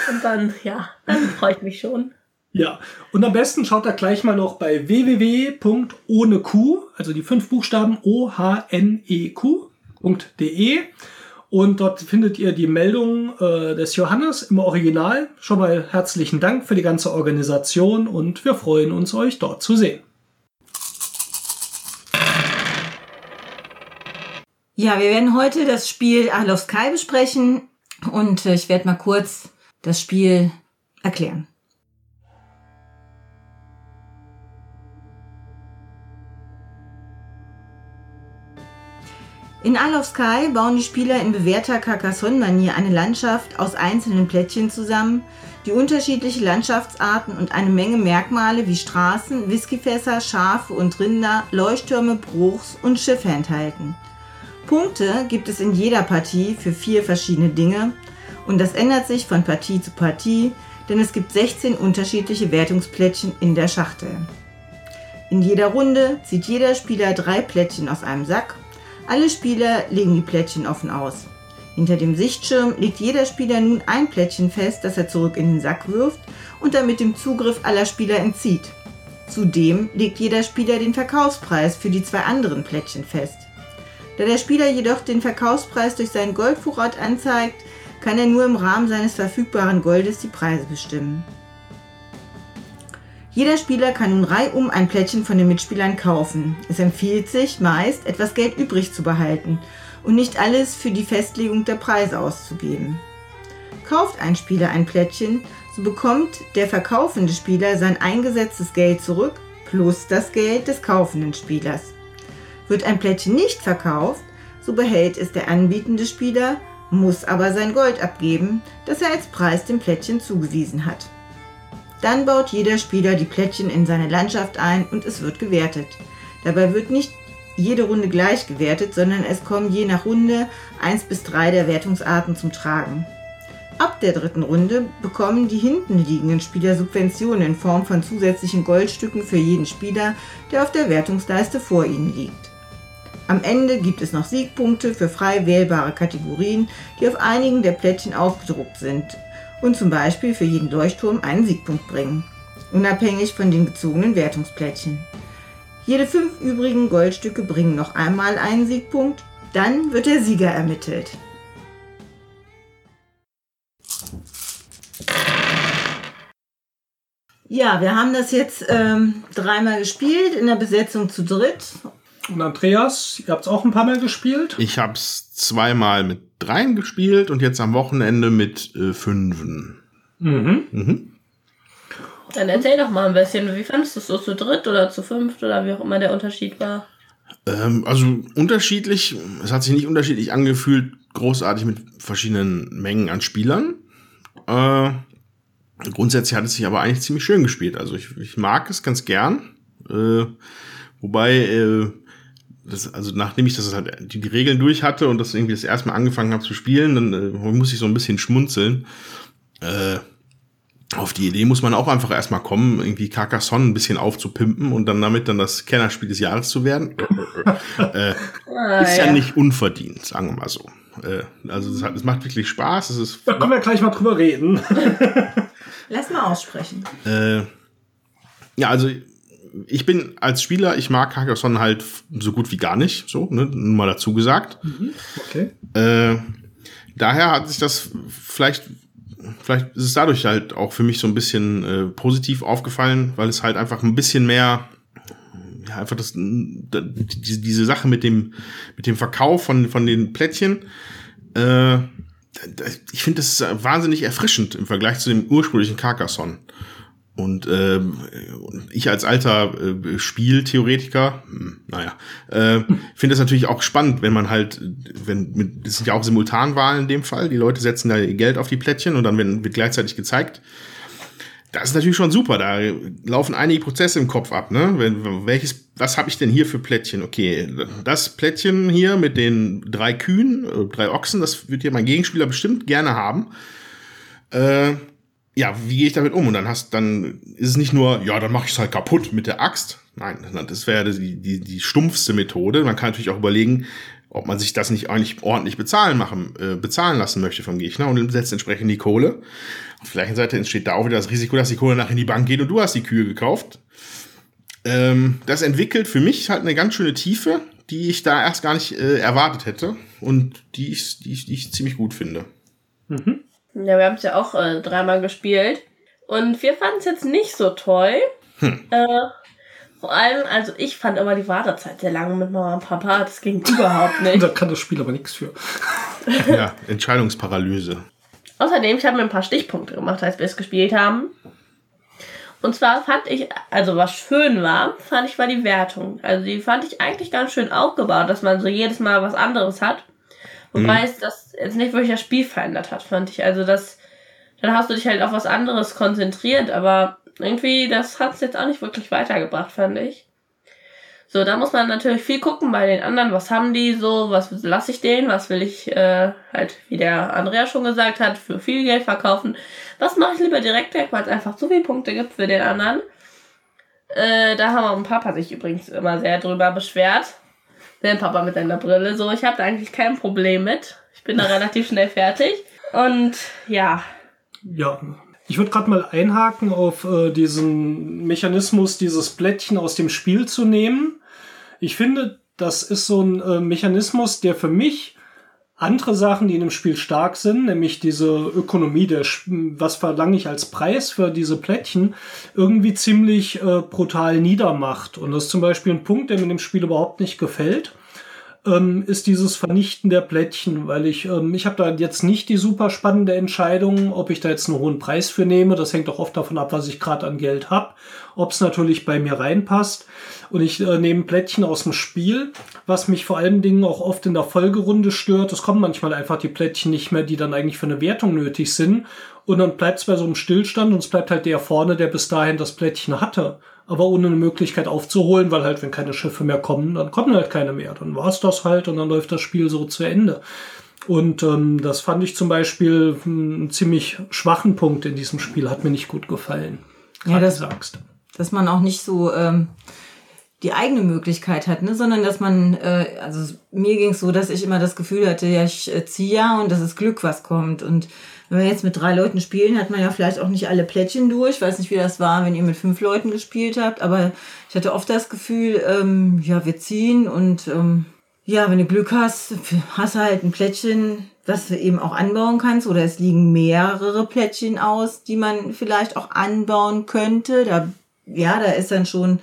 Und dann, ja, dann freue ich mich schon. Ja, und am besten schaut da gleich mal noch bei www.ohneq, also die fünf Buchstaben O-H-N-E-Q.de. Und dort findet ihr die Meldung äh, des Johannes im Original. Schon mal herzlichen Dank für die ganze Organisation und wir freuen uns, euch dort zu sehen. Ja, wir werden heute das Spiel Isle of Sky besprechen und äh, ich werde mal kurz das Spiel erklären. In Isle of Sky bauen die Spieler in bewährter Carcassonne-Manier eine Landschaft aus einzelnen Plättchen zusammen, die unterschiedliche Landschaftsarten und eine Menge Merkmale wie Straßen, Whiskyfässer, Schafe und Rinder, Leuchttürme, Bruchs und Schiffe enthalten. Punkte gibt es in jeder Partie für vier verschiedene Dinge und das ändert sich von Partie zu Partie, denn es gibt 16 unterschiedliche Wertungsplättchen in der Schachtel. In jeder Runde zieht jeder Spieler drei Plättchen aus einem Sack alle Spieler legen die Plättchen offen aus. Hinter dem Sichtschirm legt jeder Spieler nun ein Plättchen fest, das er zurück in den Sack wirft und damit dem Zugriff aller Spieler entzieht. Zudem legt jeder Spieler den Verkaufspreis für die zwei anderen Plättchen fest. Da der Spieler jedoch den Verkaufspreis durch seinen Goldvorrat anzeigt, kann er nur im Rahmen seines verfügbaren Goldes die Preise bestimmen. Jeder Spieler kann nun reihum ein Plättchen von den Mitspielern kaufen. Es empfiehlt sich meist, etwas Geld übrig zu behalten und nicht alles für die Festlegung der Preise auszugeben. Kauft ein Spieler ein Plättchen, so bekommt der verkaufende Spieler sein eingesetztes Geld zurück plus das Geld des kaufenden Spielers. Wird ein Plättchen nicht verkauft, so behält es der anbietende Spieler, muss aber sein Gold abgeben, das er als Preis dem Plättchen zugewiesen hat. Dann baut jeder Spieler die Plättchen in seine Landschaft ein und es wird gewertet. Dabei wird nicht jede Runde gleich gewertet, sondern es kommen je nach Runde 1 bis 3 der Wertungsarten zum Tragen. Ab der dritten Runde bekommen die hinten liegenden Spieler Subventionen in Form von zusätzlichen Goldstücken für jeden Spieler, der auf der Wertungsleiste vor ihnen liegt. Am Ende gibt es noch Siegpunkte für frei wählbare Kategorien, die auf einigen der Plättchen aufgedruckt sind und zum Beispiel für jeden Leuchtturm einen Siegpunkt bringen, unabhängig von den gezogenen Wertungsplättchen. Jede fünf übrigen Goldstücke bringen noch einmal einen Siegpunkt, dann wird der Sieger ermittelt. Ja, wir haben das jetzt ähm, dreimal gespielt in der Besetzung zu dritt und Andreas, ihr habt es auch ein paar Mal gespielt? Ich habe es zweimal mit dreien gespielt und jetzt am Wochenende mit äh, fünfen. Mhm. Mhm. Dann erzähl doch mal ein bisschen, wie fandest du es so zu dritt oder zu fünft oder wie auch immer der Unterschied war? Ähm, also unterschiedlich, es hat sich nicht unterschiedlich angefühlt, großartig mit verschiedenen Mengen an Spielern. Äh, grundsätzlich hat es sich aber eigentlich ziemlich schön gespielt. Also ich, ich mag es ganz gern. Äh, wobei äh, das, also nachdem ich das halt die, die, Regeln durch hatte und das irgendwie das erste Mal angefangen habe zu spielen, dann äh, muss ich so ein bisschen schmunzeln. Äh, auf die Idee muss man auch einfach erstmal kommen, irgendwie Carcassonne ein bisschen aufzupimpen und dann damit dann das Kennerspiel des Jahres zu werden. äh, ah, ist ja, ja, nicht unverdient, sagen wir mal so. Äh, also es, hat, es macht wirklich Spaß. Es ist da können wir gleich mal drüber reden. Lass mal aussprechen. Äh, ja, also ich bin als Spieler, ich mag Carcassonne halt so gut wie gar nicht, so, ne, nur mal dazu gesagt. Mhm, okay. Äh, daher hat sich das vielleicht, vielleicht ist es dadurch halt auch für mich so ein bisschen äh, positiv aufgefallen, weil es halt einfach ein bisschen mehr, ja, einfach das, die, diese Sache mit dem, mit dem Verkauf von, von den Plättchen, äh, ich finde das wahnsinnig erfrischend im Vergleich zu dem ursprünglichen Carcassonne. Und ähm, ich als alter äh, Spieltheoretiker, hm, naja, äh, finde es natürlich auch spannend, wenn man halt, wenn mit, das sind ja auch Simultanwahlen in dem Fall, die Leute setzen da ihr Geld auf die Plättchen und dann wird, wird gleichzeitig gezeigt. Das ist natürlich schon super. Da laufen einige Prozesse im Kopf ab. Ne? Welches, was habe ich denn hier für Plättchen? Okay, das Plättchen hier mit den drei Kühen, äh, drei Ochsen, das wird hier mein Gegenspieler bestimmt gerne haben. Äh, ja, wie gehe ich damit um? Und dann hast, dann ist es nicht nur, ja, dann mache ich es halt kaputt mit der Axt. Nein, das wäre die, die, die stumpfste Methode. Man kann natürlich auch überlegen, ob man sich das nicht eigentlich ordentlich bezahlen machen, äh, bezahlen lassen möchte vom Gegner und setzt entsprechend die Kohle. Auf der gleichen Seite entsteht da auch wieder das Risiko, dass die Kohle nach in die Bank geht und du hast die Kühe gekauft. Ähm, das entwickelt für mich halt eine ganz schöne Tiefe, die ich da erst gar nicht äh, erwartet hätte und die ich, die, ich, die ich ziemlich gut finde. Mhm. Ja, wir haben es ja auch äh, dreimal gespielt. Und wir fanden es jetzt nicht so toll. Hm. Äh, vor allem, also ich fand immer die Wartezeit sehr lang mit Mama und Papa. Das ging überhaupt nicht. da kann das Spiel aber nichts für. ja, Entscheidungsparalyse. Außerdem, ich habe mir ein paar Stichpunkte gemacht, als wir es gespielt haben. Und zwar fand ich, also was schön war, fand ich war die Wertung. Also die fand ich eigentlich ganz schön aufgebaut, dass man so jedes Mal was anderes hat. Wobei mhm. es das jetzt nicht wirklich das Spiel verändert hat, fand ich. Also das, dann hast du dich halt auf was anderes konzentriert, aber irgendwie, das hat es jetzt auch nicht wirklich weitergebracht, fand ich. So, da muss man natürlich viel gucken bei den anderen, was haben die so, was lasse ich denen, was will ich äh, halt, wie der Andrea schon gesagt hat, für viel Geld verkaufen. Was mache ich lieber direkt weg, weil es einfach zu viele Punkte gibt für den anderen. Äh, da haben auch ein Papa sich übrigens immer sehr drüber beschwert. Der Papa mit seiner Brille. So, ich habe da eigentlich kein Problem mit. Ich bin da relativ schnell fertig. Und ja. Ja, ich würde gerade mal einhaken auf äh, diesen Mechanismus, dieses Blättchen aus dem Spiel zu nehmen. Ich finde, das ist so ein äh, Mechanismus, der für mich andere Sachen, die in dem Spiel stark sind, nämlich diese Ökonomie, der, was verlange ich als Preis für diese Plättchen, irgendwie ziemlich äh, brutal niedermacht. Und das ist zum Beispiel ein Punkt, der mir in dem Spiel überhaupt nicht gefällt ähm, ist dieses Vernichten der Plättchen, weil ich, ähm, ich habe da jetzt nicht die super spannende Entscheidung, ob ich da jetzt einen hohen Preis für nehme. Das hängt auch oft davon ab, was ich gerade an Geld habe, ob es natürlich bei mir reinpasst. Und ich äh, nehme Plättchen aus dem Spiel, was mich vor allen Dingen auch oft in der Folgerunde stört. Es kommen manchmal einfach die Plättchen nicht mehr, die dann eigentlich für eine Wertung nötig sind. Und dann bleibt es bei so einem Stillstand und es bleibt halt der vorne, der bis dahin das Plättchen hatte aber ohne eine Möglichkeit aufzuholen, weil halt, wenn keine Schiffe mehr kommen, dann kommen halt keine mehr. Dann war es das halt und dann läuft das Spiel so zu Ende. Und ähm, das fand ich zum Beispiel einen ziemlich schwachen Punkt in diesem Spiel, hat mir nicht gut gefallen. Ja, das sagst. Dass man auch nicht so ähm, die eigene Möglichkeit hat, ne? sondern dass man, äh, also mir ging es so, dass ich immer das Gefühl hatte, ja, ich äh, ziehe ja und das ist Glück, was kommt. Und wenn wir jetzt mit drei Leuten spielen, hat man ja vielleicht auch nicht alle Plättchen durch. Ich weiß nicht, wie das war, wenn ihr mit fünf Leuten gespielt habt, aber ich hatte oft das Gefühl, ähm, ja, wir ziehen und ähm, ja, wenn du Glück hast, hast du halt ein Plättchen, was du eben auch anbauen kannst, oder es liegen mehrere Plättchen aus, die man vielleicht auch anbauen könnte. Da, ja, da ist dann schon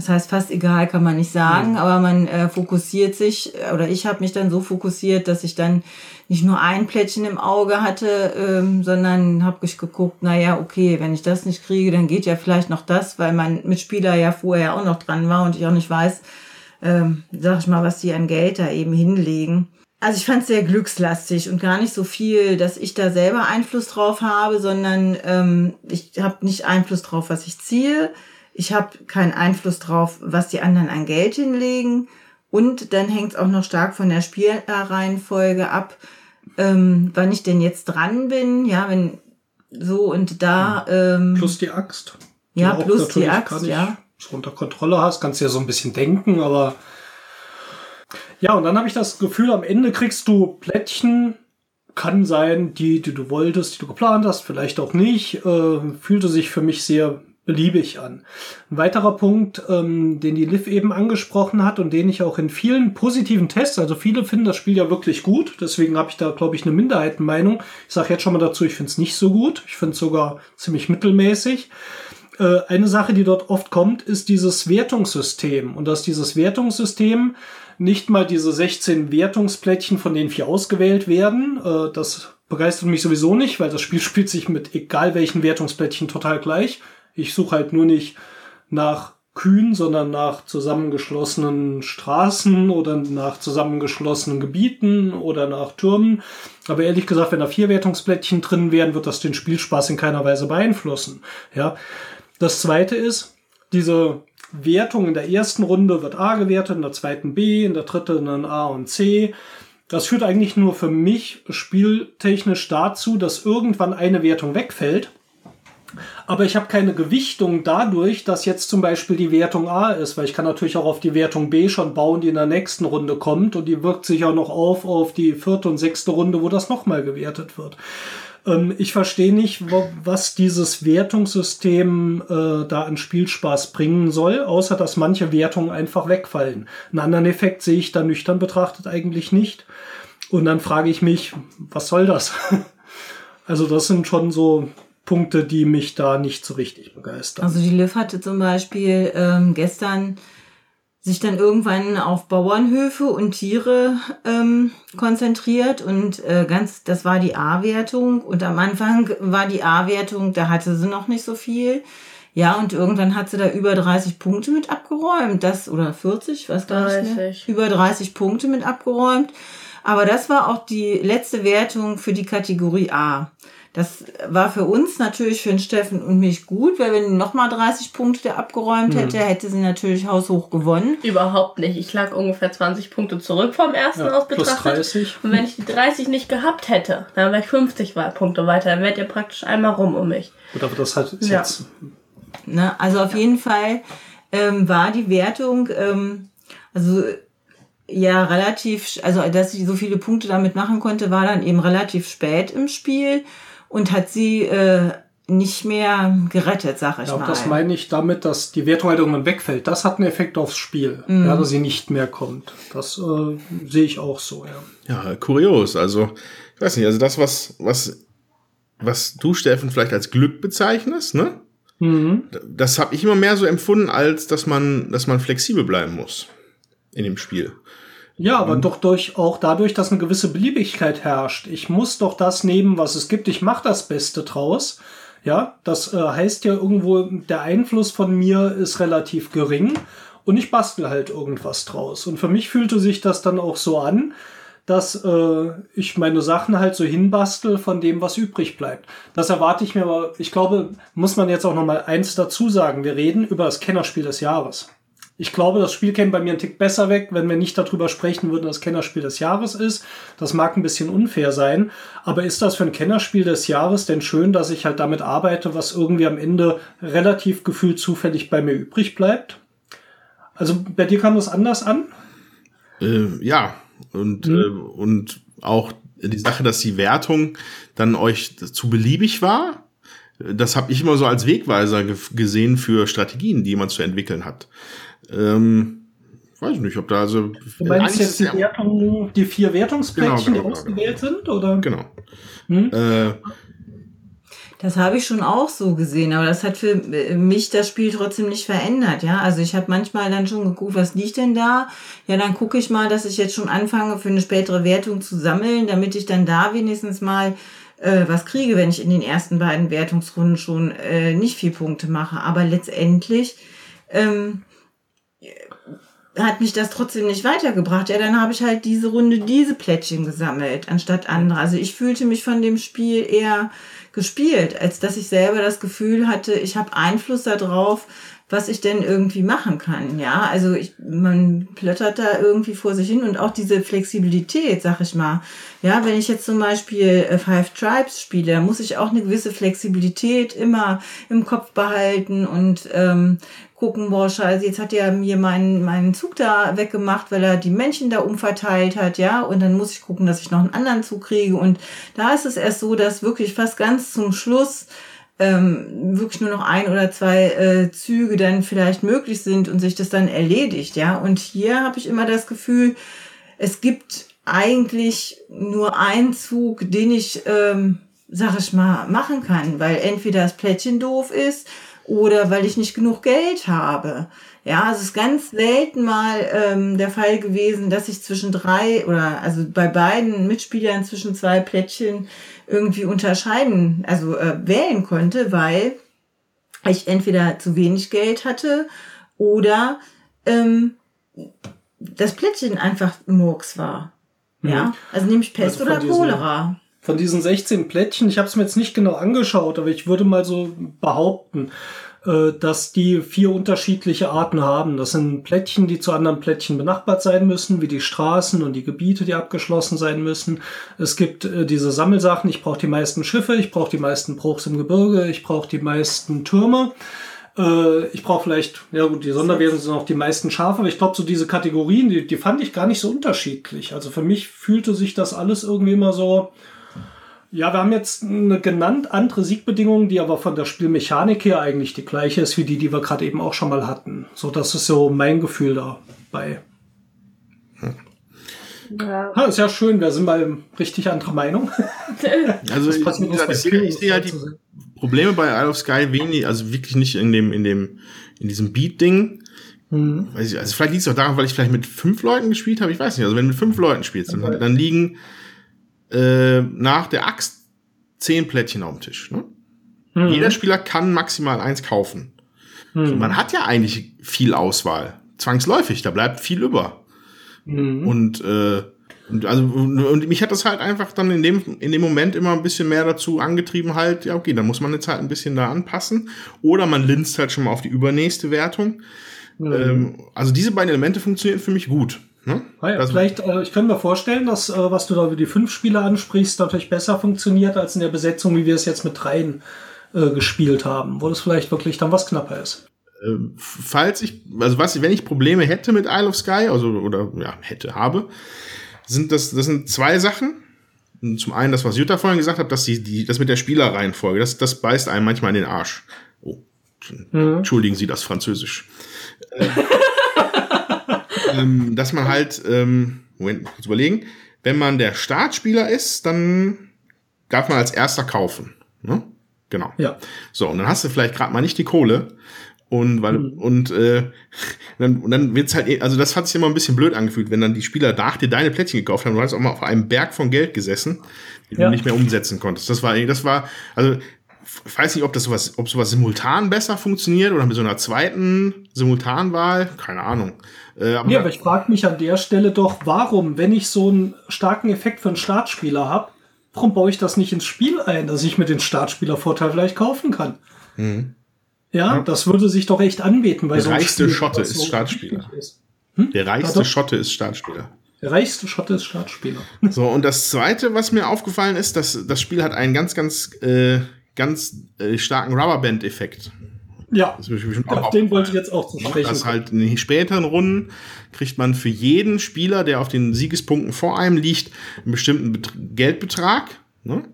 das heißt, fast egal kann man nicht sagen, mhm. aber man äh, fokussiert sich, oder ich habe mich dann so fokussiert, dass ich dann nicht nur ein Plättchen im Auge hatte, ähm, sondern habe ich geguckt, naja, okay, wenn ich das nicht kriege, dann geht ja vielleicht noch das, weil mein Mitspieler ja vorher auch noch dran war und ich auch nicht weiß, ähm, sag ich mal, was die an Geld da eben hinlegen. Also ich fand es sehr glückslastig und gar nicht so viel, dass ich da selber Einfluss drauf habe, sondern ähm, ich habe nicht Einfluss drauf, was ich ziehe ich habe keinen Einfluss drauf, was die anderen an Geld hinlegen. Und dann hängt es auch noch stark von der Spielreihenfolge ab, ähm, wann ich denn jetzt dran bin. Ja, wenn so und da. Ähm, plus die Axt. Die ja, plus die Axt, ja. Unter Kontrolle hast, kannst du ja so ein bisschen denken, aber. Ja, und dann habe ich das Gefühl, am Ende kriegst du Plättchen, kann sein, die, die du wolltest, die du geplant hast, vielleicht auch nicht. Äh, fühlte sich für mich sehr beliebig an. Ein weiterer Punkt, ähm, den die Liv eben angesprochen hat und den ich auch in vielen positiven Tests, also viele finden das Spiel ja wirklich gut, deswegen habe ich da, glaube ich, eine Minderheitenmeinung. Ich sage jetzt schon mal dazu, ich finde es nicht so gut, ich finde es sogar ziemlich mittelmäßig. Äh, eine Sache, die dort oft kommt, ist dieses Wertungssystem und dass dieses Wertungssystem nicht mal diese 16 Wertungsplättchen, von denen vier ausgewählt werden, äh, das begeistert mich sowieso nicht, weil das Spiel spielt sich mit egal welchen Wertungsplättchen total gleich Ich suche halt nur nicht nach Kühen, sondern nach zusammengeschlossenen Straßen oder nach zusammengeschlossenen Gebieten oder nach Türmen. Aber ehrlich gesagt, wenn da vier Wertungsplättchen drin wären, wird das den Spielspaß in keiner Weise beeinflussen. Ja. Das zweite ist, diese Wertung in der ersten Runde wird A gewertet, in der zweiten B, in der dritten dann A und C. Das führt eigentlich nur für mich spieltechnisch dazu, dass irgendwann eine Wertung wegfällt aber ich habe keine Gewichtung dadurch, dass jetzt zum Beispiel die Wertung A ist, weil ich kann natürlich auch auf die Wertung B schon bauen, die in der nächsten Runde kommt und die wirkt sich auch noch auf auf die vierte und sechste Runde, wo das nochmal gewertet wird. Ähm, ich verstehe nicht, was dieses Wertungssystem äh, da an Spielspaß bringen soll, außer dass manche Wertungen einfach wegfallen. Einen anderen Effekt sehe ich da nüchtern betrachtet eigentlich nicht. Und dann frage ich mich, was soll das? also das sind schon so Punkte, die mich da nicht so richtig begeistern. Also die Liv hatte zum Beispiel ähm, gestern sich dann irgendwann auf Bauernhöfe und Tiere ähm, konzentriert und äh, ganz, das war die A-Wertung und am Anfang war die A-Wertung, da hatte sie noch nicht so viel. Ja, und irgendwann hat sie da über 30 Punkte mit abgeräumt, das oder 40, was gar 30. nicht mehr. Über 30 Punkte mit abgeräumt. Aber das war auch die letzte Wertung für die Kategorie A. Das war für uns natürlich, für den Steffen und mich gut, weil wenn nochmal 30 Punkte abgeräumt hätte, mhm. hätte sie natürlich haushoch gewonnen. Überhaupt nicht. Ich lag ungefähr 20 Punkte zurück vom ersten ja, aus betrachtet. 30. Und wenn ich die 30 nicht gehabt hätte, dann wäre ich 50 Punkte weiter. Dann wärt ihr praktisch einmal rum um mich. Gut, aber das halt ja. jetzt. Ne, also auf jeden Fall ähm, war die Wertung, ähm, also ja relativ, also dass sie so viele Punkte damit machen konnte, war dann eben relativ spät im Spiel und hat sie äh, nicht mehr gerettet, sag ich ja, mal. Das meine ich damit, dass die Wertung halt irgendwann wegfällt. Das hat einen Effekt aufs Spiel, mhm. ja, dass sie nicht mehr kommt. Das äh, sehe ich auch so, ja. Ja, kurios. Also, ich weiß nicht, also das, was, was, was du, Steffen, vielleicht als Glück bezeichnest, ne? Mhm. Das habe ich immer mehr so empfunden, als dass man, dass man flexibel bleiben muss in dem Spiel. Ja, aber doch durch, auch dadurch, dass eine gewisse Beliebigkeit herrscht. Ich muss doch das nehmen, was es gibt. Ich mache das Beste draus. Ja, das äh, heißt ja irgendwo, der Einfluss von mir ist relativ gering und ich bastel halt irgendwas draus. Und für mich fühlte sich das dann auch so an, dass äh, ich meine Sachen halt so hinbastel von dem, was übrig bleibt. Das erwarte ich mir aber, ich glaube, muss man jetzt auch noch mal eins dazu sagen. Wir reden über das Kennerspiel des Jahres. Ich glaube, das Spiel käme bei mir einen Tick besser weg, wenn wir nicht darüber sprechen würden, dass Kennerspiel des Jahres ist. Das mag ein bisschen unfair sein, aber ist das für ein Kennerspiel des Jahres denn schön, dass ich halt damit arbeite, was irgendwie am Ende relativ gefühlt zufällig bei mir übrig bleibt? Also bei dir kam das anders an? Äh, ja, und, mhm. äh, und auch die Sache, dass die Wertung dann euch zu beliebig war, das habe ich immer so als Wegweiser gesehen für Strategien, die man zu entwickeln hat. Ähm, weiß nicht, ob da also. Du meinst jetzt die, Wertung, die vier Wertungsplättchen, genau, genau, die ausgewählt genau. sind? Oder? Genau. Hm? Äh, das habe ich schon auch so gesehen, aber das hat für mich das Spiel trotzdem nicht verändert, ja. Also ich habe manchmal dann schon geguckt, was liegt denn da? Ja, dann gucke ich mal, dass ich jetzt schon anfange, für eine spätere Wertung zu sammeln, damit ich dann da wenigstens mal äh, was kriege, wenn ich in den ersten beiden Wertungsrunden schon äh, nicht viel Punkte mache. Aber letztendlich ähm, hat mich das trotzdem nicht weitergebracht. Ja, dann habe ich halt diese Runde diese Plättchen gesammelt, anstatt andere. Also ich fühlte mich von dem Spiel eher gespielt, als dass ich selber das Gefühl hatte, ich habe Einfluss darauf, was ich denn irgendwie machen kann. Ja, also ich, man plöttert da irgendwie vor sich hin und auch diese Flexibilität, sag ich mal. Ja, wenn ich jetzt zum Beispiel äh, Five Tribes spiele, muss ich auch eine gewisse Flexibilität immer im Kopf behalten und ähm, gucken, boah, scheiße, jetzt hat er mir meinen, meinen Zug da weggemacht, weil er die Männchen da umverteilt hat, ja, und dann muss ich gucken, dass ich noch einen anderen Zug kriege. Und da ist es erst so, dass wirklich fast ganz zum Schluss ähm, wirklich nur noch ein oder zwei äh, Züge dann vielleicht möglich sind und sich das dann erledigt, ja. Und hier habe ich immer das Gefühl, es gibt eigentlich nur einen Zug, den ich, ähm, sag ich mal, machen kann, weil entweder das Plättchen doof ist oder weil ich nicht genug Geld habe. Ja, es ist ganz selten mal ähm, der Fall gewesen, dass ich zwischen drei oder also bei beiden Mitspielern zwischen zwei Plättchen irgendwie unterscheiden, also äh, wählen konnte, weil ich entweder zu wenig Geld hatte oder ähm, das Plättchen einfach Murks war. Ja, also nämlich Pest Also oder Cholera. Von diesen 16 Plättchen, ich habe es mir jetzt nicht genau angeschaut, aber ich würde mal so behaupten, äh, dass die vier unterschiedliche Arten haben. Das sind Plättchen, die zu anderen Plättchen benachbart sein müssen, wie die Straßen und die Gebiete, die abgeschlossen sein müssen. Es gibt äh, diese Sammelsachen, ich brauche die meisten Schiffe, ich brauche die meisten Bruchs im Gebirge, ich brauche die meisten Türme. Äh, ich brauche vielleicht, ja gut, die Sonderwesen sind auch die meisten Schafe, aber ich glaube, so diese Kategorien, die, die fand ich gar nicht so unterschiedlich. Also für mich fühlte sich das alles irgendwie immer so, ja, wir haben jetzt eine genannt andere Siegbedingung, die aber von der Spielmechanik her eigentlich die gleiche ist wie die, die wir gerade eben auch schon mal hatten. So, das ist so mein Gefühl dabei. Ja. Ha, ist ja schön, wir sind mal richtig anderer Meinung. Also ich, gesagt, ich, bei sehe- ich sehe halt die Probleme bei Isle of Sky wenig, also wirklich nicht in dem, in dem, in diesem Beat-Ding. Mhm. Weiß ich, also vielleicht liegt es auch daran, weil ich vielleicht mit fünf Leuten gespielt habe. Ich weiß nicht. Also wenn du mit fünf Leuten spielst, dann, dann liegen äh, nach der Axt zehn Plättchen auf dem Tisch. Ne? Mhm. Jeder Spieler kann maximal eins kaufen. So, man hat ja eigentlich viel Auswahl. Zwangsläufig, da bleibt viel über. Mhm. Und, äh, und, also, und, und mich hat das halt einfach dann in dem, in dem Moment immer ein bisschen mehr dazu angetrieben, halt, ja, okay, dann muss man jetzt halt ein bisschen da anpassen. Oder man linst halt schon mal auf die übernächste Wertung. Mhm. Ähm, also diese beiden Elemente funktionieren für mich gut. Ne? Ah ja, Das- vielleicht, äh, ich kann mir vorstellen, dass, äh, was du da über die fünf Spieler ansprichst, natürlich besser funktioniert als in der Besetzung, wie wir es jetzt mit dreien äh, gespielt haben, wo das vielleicht wirklich dann was knapper ist. Ähm, falls ich, also was, wenn ich Probleme hätte mit Isle of Sky, also oder ja, hätte, habe, sind das, das sind zwei Sachen. Zum einen das, was Jutta vorhin gesagt hat, dass die, die, das mit der Spielerreihenfolge, das, das beißt einem manchmal in den Arsch. Oh, entschuldigen Sie das Französisch. Äh, ähm, dass man halt, ähm, Moment, kurz überlegen, wenn man der Startspieler ist, dann darf man als erster kaufen. Ne? Genau. Ja. So, und dann hast du vielleicht gerade mal nicht die Kohle. Und weil, Mhm. und, äh, dann, und dann wird's halt, also das hat sich immer ein bisschen blöd angefühlt, wenn dann die Spieler nach dir deine Plättchen gekauft haben. Du hast auch mal auf einem Berg von Geld gesessen, die Ja. du nicht mehr umsetzen konntest. Das war, das war, also, ich weiß nicht, ob das sowas, ob sowas simultan besser funktioniert oder mit so einer zweiten Simultanwahl. Keine Ahnung. Äh, aber Ja, aber ich frage mich an der Stelle doch, warum, wenn ich so einen starken Effekt für einen Startspieler habe, warum baue ich das nicht ins Spiel ein, dass ich mir den Startspielervorteil vielleicht kaufen kann? Ja, das würde sich doch echt anbieten bei Der so reichste Spiel, Schotte ist so Startspieler. ist. der reichste Warte. Schotte ist Startspieler. Der reichste Schotte ist Startspieler. So, und das zweite, was mir aufgefallen ist, dass das Spiel hat einen ganz, ganz, äh, ganz äh, starken Rubberband-Effekt. Ja, Das auf auch den wollte ich jetzt auch zu sprechen. dass halt in den späteren Runden kriegt man für jeden Spieler, der auf den Siegespunkten vor einem liegt, einen bestimmten Bet Geldbetrag. Ne?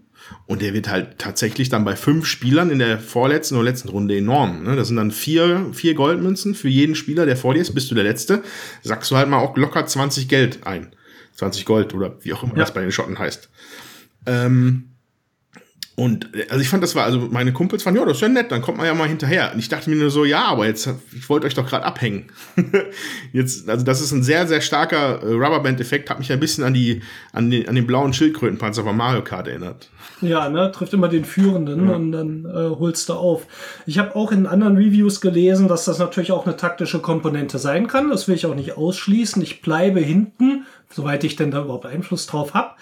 Und der wird halt tatsächlich dann bei fünf Spielern in der vorletzten oder letzten Runde enorm. Ne? Das sind dann vier, vier Goldmünzen für jeden Spieler, der vor dir ist, bist du der Letzte. Sackst du halt mal auch locker 20 Geld ein. 20 Gold oder wie auch immer Ja. das bei den Schotten heißt. Ähm, und äh, also ich fand, das war, also meine Kumpels fanden, ja, das ist ja nett, dann kommt man ja mal hinterher. Und ich dachte mir nur so, ja, aber jetzt, ich wollte euch doch gerade abhängen. jetzt, also das ist ein sehr, sehr starker äh, Rubberband-Effekt, hat mich ein bisschen an die, an den, an den blauen Schildkrötenpanzer von Mario Kart erinnert. Ja, ne, trifft immer den Führenden und dann äh, holst du auf. Ich habe auch in anderen Reviews gelesen, dass das natürlich auch eine taktische Komponente sein kann. Das will ich auch nicht ausschließen. Ich bleibe hinten, soweit ich denn da überhaupt Einfluss drauf habe,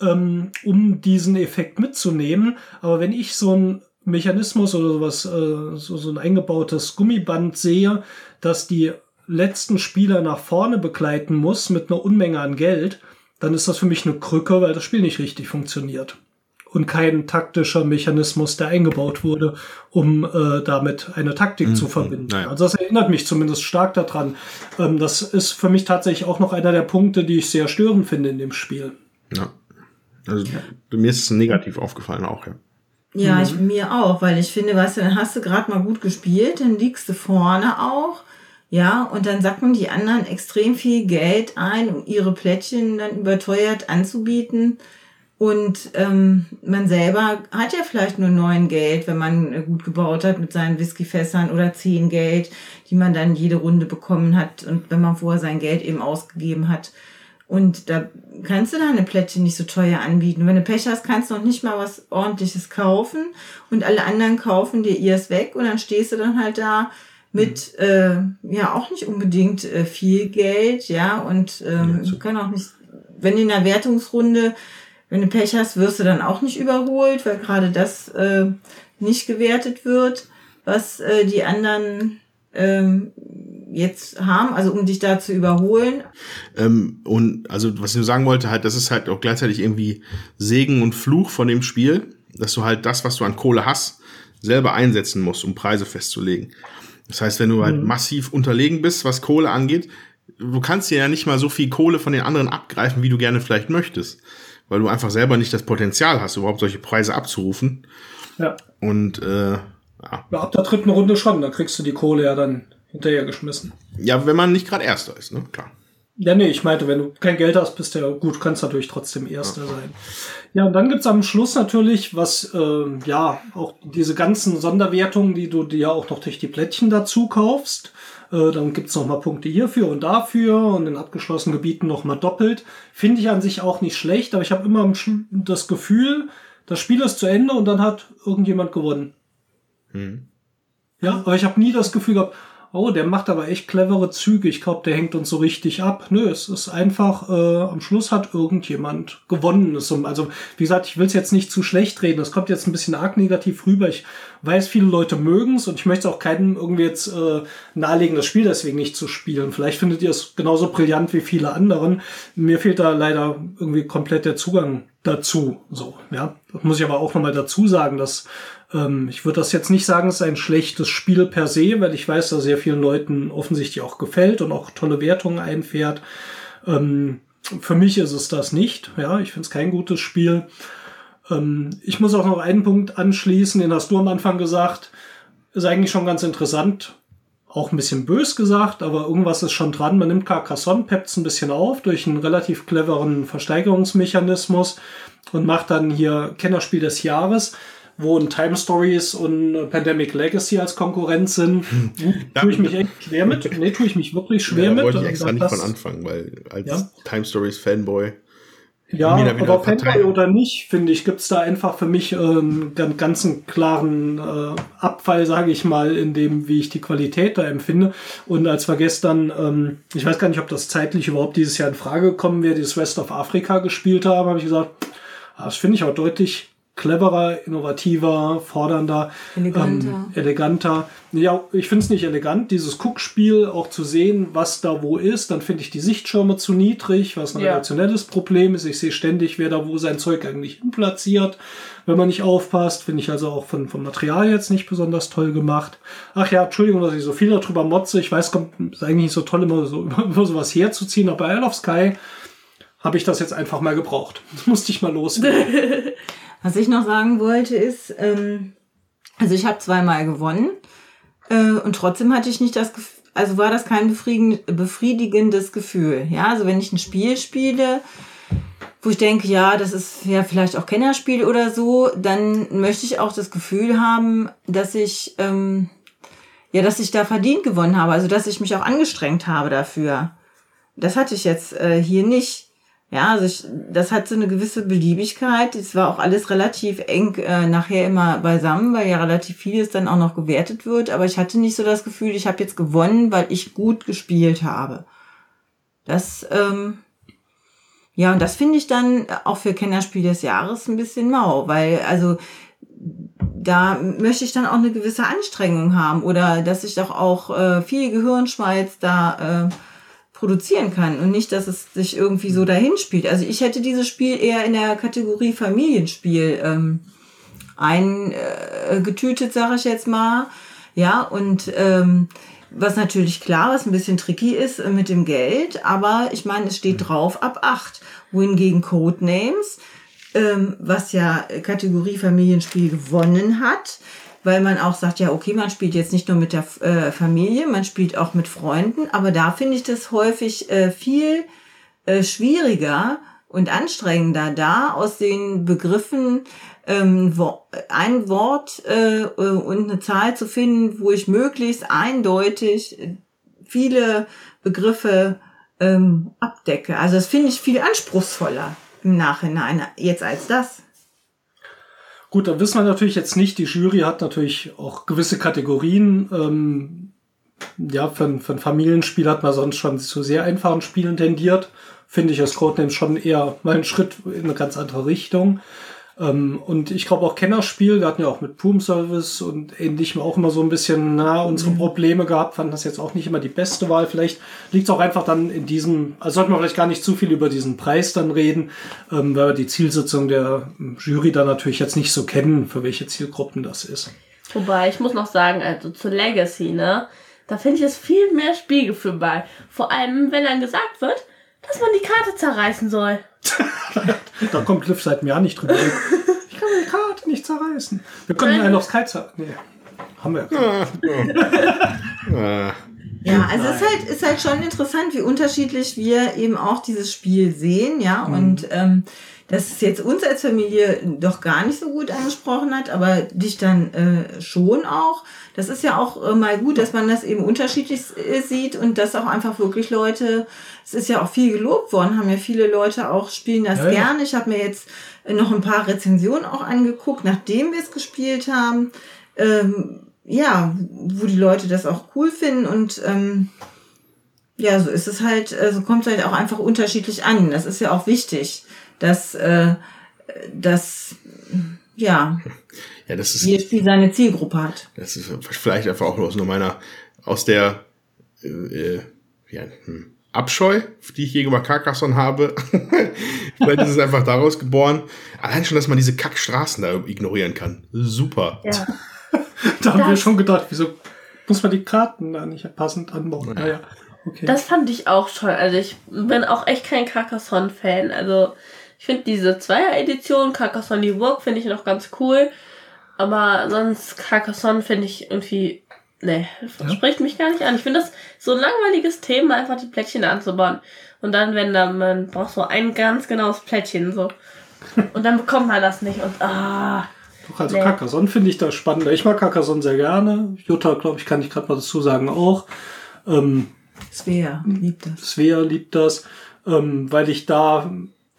ähm, um diesen Effekt mitzunehmen. Aber wenn ich so ein Mechanismus oder sowas, äh, so, so ein eingebautes Gummiband sehe, dass die letzten Spieler nach vorne begleiten muss mit einer Unmenge an Geld, dann ist das für mich eine Krücke, weil das Spiel nicht richtig funktioniert und kein taktischer Mechanismus, der eingebaut wurde, um äh, damit eine Taktik zu verbinden. naja. Also das erinnert mich zumindest stark daran. Ähm, das ist für mich tatsächlich auch noch einer der Punkte, die ich sehr störend finde in dem Spiel. Ja. Also mir ist es negativ aufgefallen auch, ja. Ja, ich, mir auch, weil ich finde, weißt du, dann hast du gerade mal gut gespielt, dann liegst du vorne auch, ja, und dann sacken die anderen extrem viel Geld ein, um ihre Plättchen dann überteuert anzubieten. Und ähm, man selber hat ja vielleicht nur neun Geld, wenn man äh, gut gebaut hat mit seinen Whiskyfässern oder zehn Geld, die man dann jede Runde bekommen hat und wenn man vorher sein Geld eben ausgegeben hat. Und da kannst du deine Plättchen nicht so teuer anbieten. Wenn du Pech hast, kannst du noch nicht mal was ordentliches kaufen und alle anderen kaufen dir ihrs weg und dann stehst du dann halt da mit mhm. äh, ja auch nicht unbedingt äh, viel Geld, ja, und ähm, ja, du kann auch nicht, wenn in der Wertungsrunde, wenn du Pech hast, wirst du dann auch nicht überholt, weil gerade das äh, nicht gewertet wird, was äh, die anderen ähm, jetzt haben, also um dich da zu überholen. Ähm, und also was ich nur sagen wollte, halt, das ist halt auch gleichzeitig irgendwie Segen und Fluch von dem Spiel, dass du halt das, was du an Kohle hast, selber einsetzen musst, um Preise festzulegen. Das heißt, wenn du halt mhm. massiv unterlegen bist, was Kohle angeht, du kannst dir ja nicht mal so viel Kohle von den anderen abgreifen, wie du gerne vielleicht möchtest. Weil du einfach selber nicht das Potenzial hast, überhaupt solche Preise abzurufen. Ja. Und äh, ja. ja. Ab der dritten Runde schon, da kriegst du die Kohle ja dann hinterher geschmissen. Ja, wenn man nicht gerade Erster ist, ne? Klar. Ja, nee, ich meinte, wenn du kein Geld hast, bist du ja gut, kannst natürlich trotzdem Erster ja. sein. Ja, und dann gibt's am Schluss natürlich, was, äh, ja, auch diese ganzen Sonderwertungen, die du dir auch noch durch die Plättchen dazu kaufst. Äh, dann gibt's noch mal Punkte hierfür und dafür und in abgeschlossenen Gebieten noch mal doppelt. Finde ich an sich auch nicht schlecht, aber ich habe immer das Gefühl, das Spiel ist zu Ende und dann hat irgendjemand gewonnen. Hm. Ja, aber ich habe nie das Gefühl gehabt, oh, der macht aber echt clevere Züge, ich glaube, der hängt uns so richtig ab. Nö, es ist einfach, äh, am Schluss hat irgendjemand gewonnen. Also, wie gesagt, ich will es jetzt nicht zu schlecht reden, das kommt jetzt ein bisschen arg negativ rüber. Ich weiß, viele Leute mögen es und ich möchte auch keinem irgendwie jetzt äh, nahelegen, das Spiel deswegen nicht zu spielen. Vielleicht findet ihr es genauso brillant wie viele anderen. Mir fehlt da leider irgendwie komplett der Zugang dazu. So, ja. Das muss ich aber auch nochmal dazu sagen, dass ähm, ich würde das jetzt nicht sagen, es ist ein schlechtes Spiel per se, weil ich weiß, dass sehr vielen Leuten offensichtlich auch gefällt und auch tolle Wertungen einfährt. Ähm, für mich ist es das nicht. Ja, ich finde es kein gutes Spiel. Ähm, ich muss auch noch einen Punkt anschließen, den hast du am Anfang gesagt. Ist eigentlich schon ganz interessant. Auch ein bisschen bös gesagt, aber irgendwas ist schon dran. Man nimmt Carcassonne, peppt ein bisschen auf durch einen relativ cleveren Versteigerungsmechanismus und macht dann hier Kennerspiel des Jahres wo ein Time Stories und Pandemic Legacy als Konkurrenz sind, tue ich mich echt schwer mit. Nee, tue ich mich wirklich schwer ja, mit. Wollte ich extra nicht von Anfang, weil als ja. Time Stories Fanboy. Ja, aber Fanboy oder nicht, finde ich, gibt's da einfach für mich einen ähm, ganzen klaren äh, Abfall, sage ich mal, in dem, wie ich die Qualität da empfinde. Und als wir gestern, ähm, ich weiß gar nicht, ob das zeitlich überhaupt dieses Jahr in Frage gekommen wäre, dieses West of Africa gespielt haben, habe ich gesagt, ah, das finde ich auch deutlich cleverer, innovativer, fordernder, eleganter. Ähm, eleganter. Ja, ich finde es nicht elegant, dieses Guckspiel auch zu sehen, was da wo ist. Dann finde ich die Sichtschirme zu niedrig, was ein ja. relationelles Problem ist. Ich sehe ständig, wer da wo sein Zeug eigentlich hinplatziert. Wenn man nicht aufpasst, finde ich also auch von, vom Material jetzt nicht besonders toll gemacht. Ach ja, Entschuldigung, dass ich so viel darüber motze. Ich weiß, kommt ist eigentlich nicht so toll, immer so über sowas herzuziehen, aber bei Isle of Sky habe ich das jetzt einfach mal gebraucht. Das musste ich mal loswerden. Was ich noch sagen wollte ist, ähm, also ich habe zweimal gewonnen äh, und trotzdem hatte ich nicht das Gefühl, also war das kein befriedigendes Gefühl. Ja, also wenn ich ein Spiel spiele, wo ich denke, ja, das ist ja vielleicht auch Kennerspiel oder so, dann möchte ich auch das Gefühl haben, dass ich ähm, ja, dass ich da verdient gewonnen habe, also dass ich mich auch angestrengt habe dafür. Das hatte ich jetzt äh, hier nicht. Ja, also ich, das hat so eine gewisse Beliebigkeit. Es war auch alles relativ eng äh, nachher immer beisammen, weil ja relativ vieles dann auch noch gewertet wird. Aber ich hatte nicht so das Gefühl, ich habe jetzt gewonnen, weil ich gut gespielt habe. Das, ähm, ja, und das finde ich dann auch für Kennerspiel des Jahres ein bisschen mau, weil also da möchte ich dann auch eine gewisse Anstrengung haben oder dass ich doch auch äh, viel Gehirnschmalz da äh, produzieren kann und nicht, dass es sich irgendwie so dahin spielt. Also ich hätte dieses Spiel eher in der Kategorie Familienspiel ähm, eingetütet, äh, sage ich jetzt mal. Ja, und ähm, was natürlich klar, was ein bisschen tricky ist äh, mit dem Geld, aber ich meine, es steht drauf ab acht. Wohingegen Codenames, ähm, was ja Kategorie Familienspiel gewonnen hat, weil man auch sagt, ja, okay, man spielt jetzt nicht nur mit der äh, Familie, man spielt auch mit Freunden, aber da finde ich das häufig äh, viel äh, schwieriger und anstrengender, da aus den Begriffen ähm, wo, ein Wort äh, und eine Zahl zu finden, wo ich möglichst eindeutig viele Begriffe ähm, abdecke. Also das finde ich viel anspruchsvoller im Nachhinein jetzt als das. Gut, dann wissen wir natürlich jetzt nicht, die Jury hat natürlich auch gewisse Kategorien. Ähm, ja, für, für ein Familienspiel hat man sonst schon zu sehr einfachen Spielen tendiert. Finde ich das Codenames schon eher mal einen Schritt in eine ganz andere Richtung. Ähm, und ich glaube auch Kennerspiel, wir hatten ja auch mit Poom Service und ähnlichem auch immer so ein bisschen na, unsere Probleme gehabt, fanden das jetzt auch nicht immer die beste Wahl. Vielleicht liegt es auch einfach dann in diesem, also sollten wir vielleicht gar nicht zu viel über diesen Preis dann reden, ähm, weil wir die Zielsitzung der Jury dann natürlich jetzt nicht so kennen, für welche Zielgruppen das ist. Wobei, ich muss noch sagen, also zu Legacy, ne? Da finde ich es viel mehr Spielgefühl bei. Vor allem, wenn dann gesagt wird, dass man die Karte zerreißen soll. da kommt Cliff seit mir nicht drüber. Ich kann meine Karte nicht zerreißen. Wir können Nein. einen aufs Kite zer... Nee, haben wir. Äh, Ja, also es ist halt, ist halt schon interessant, wie unterschiedlich wir eben auch dieses Spiel sehen, ja. Und ähm, dass es jetzt uns als Familie doch gar nicht so gut angesprochen hat, aber dich dann äh, schon auch. Das ist ja auch äh, mal gut, dass man das eben unterschiedlich äh, sieht und dass auch einfach wirklich Leute, es ist ja auch viel gelobt worden, haben ja viele Leute auch spielen das Ja, ja. gerne. Ich habe mir jetzt noch ein paar Rezensionen auch angeguckt, nachdem wir es gespielt haben. Ähm, ja, wo die Leute das auch cool finden und ähm, ja, so ist es halt, äh, so kommt es halt auch einfach unterschiedlich an. Das ist ja auch wichtig, dass, äh, dass ja, ja, das ist, jedes Spiel seine Zielgruppe hat. das ist vielleicht einfach auch aus nur meiner, aus der äh, äh, ja, hm, Abscheu, die ich gegenüber Carcassonne habe. vielleicht ist es einfach daraus geboren. Allein schon, dass man diese Kackstraßen da ignorieren kann. Super. Ja. Da haben wir schon gedacht, wieso muss man die Karten da nicht passend anbauen? Naja, okay. Das fand ich auch toll. Also ich bin auch echt kein Carcassonne-Fan. Also ich finde diese Zweier-Edition, Carcassonne die Burg, finde ich noch ganz cool. Aber sonst Carcassonne finde ich irgendwie, nee, Ja. spricht mich gar nicht an. Ich finde das so ein langweiliges Thema, einfach die Plättchen anzubauen. Und dann, wenn da, man braucht so ein ganz genaues Plättchen, so. Und dann bekommt man das nicht und, ah. Doch, also Nee. Carcassonne finde ich da spannender. Ich mag Carcassonne sehr gerne. Jutta, glaube ich, kann ich gerade mal dazu sagen auch. Ähm, Svea liebt das. Svea liebt das, ähm, weil ich da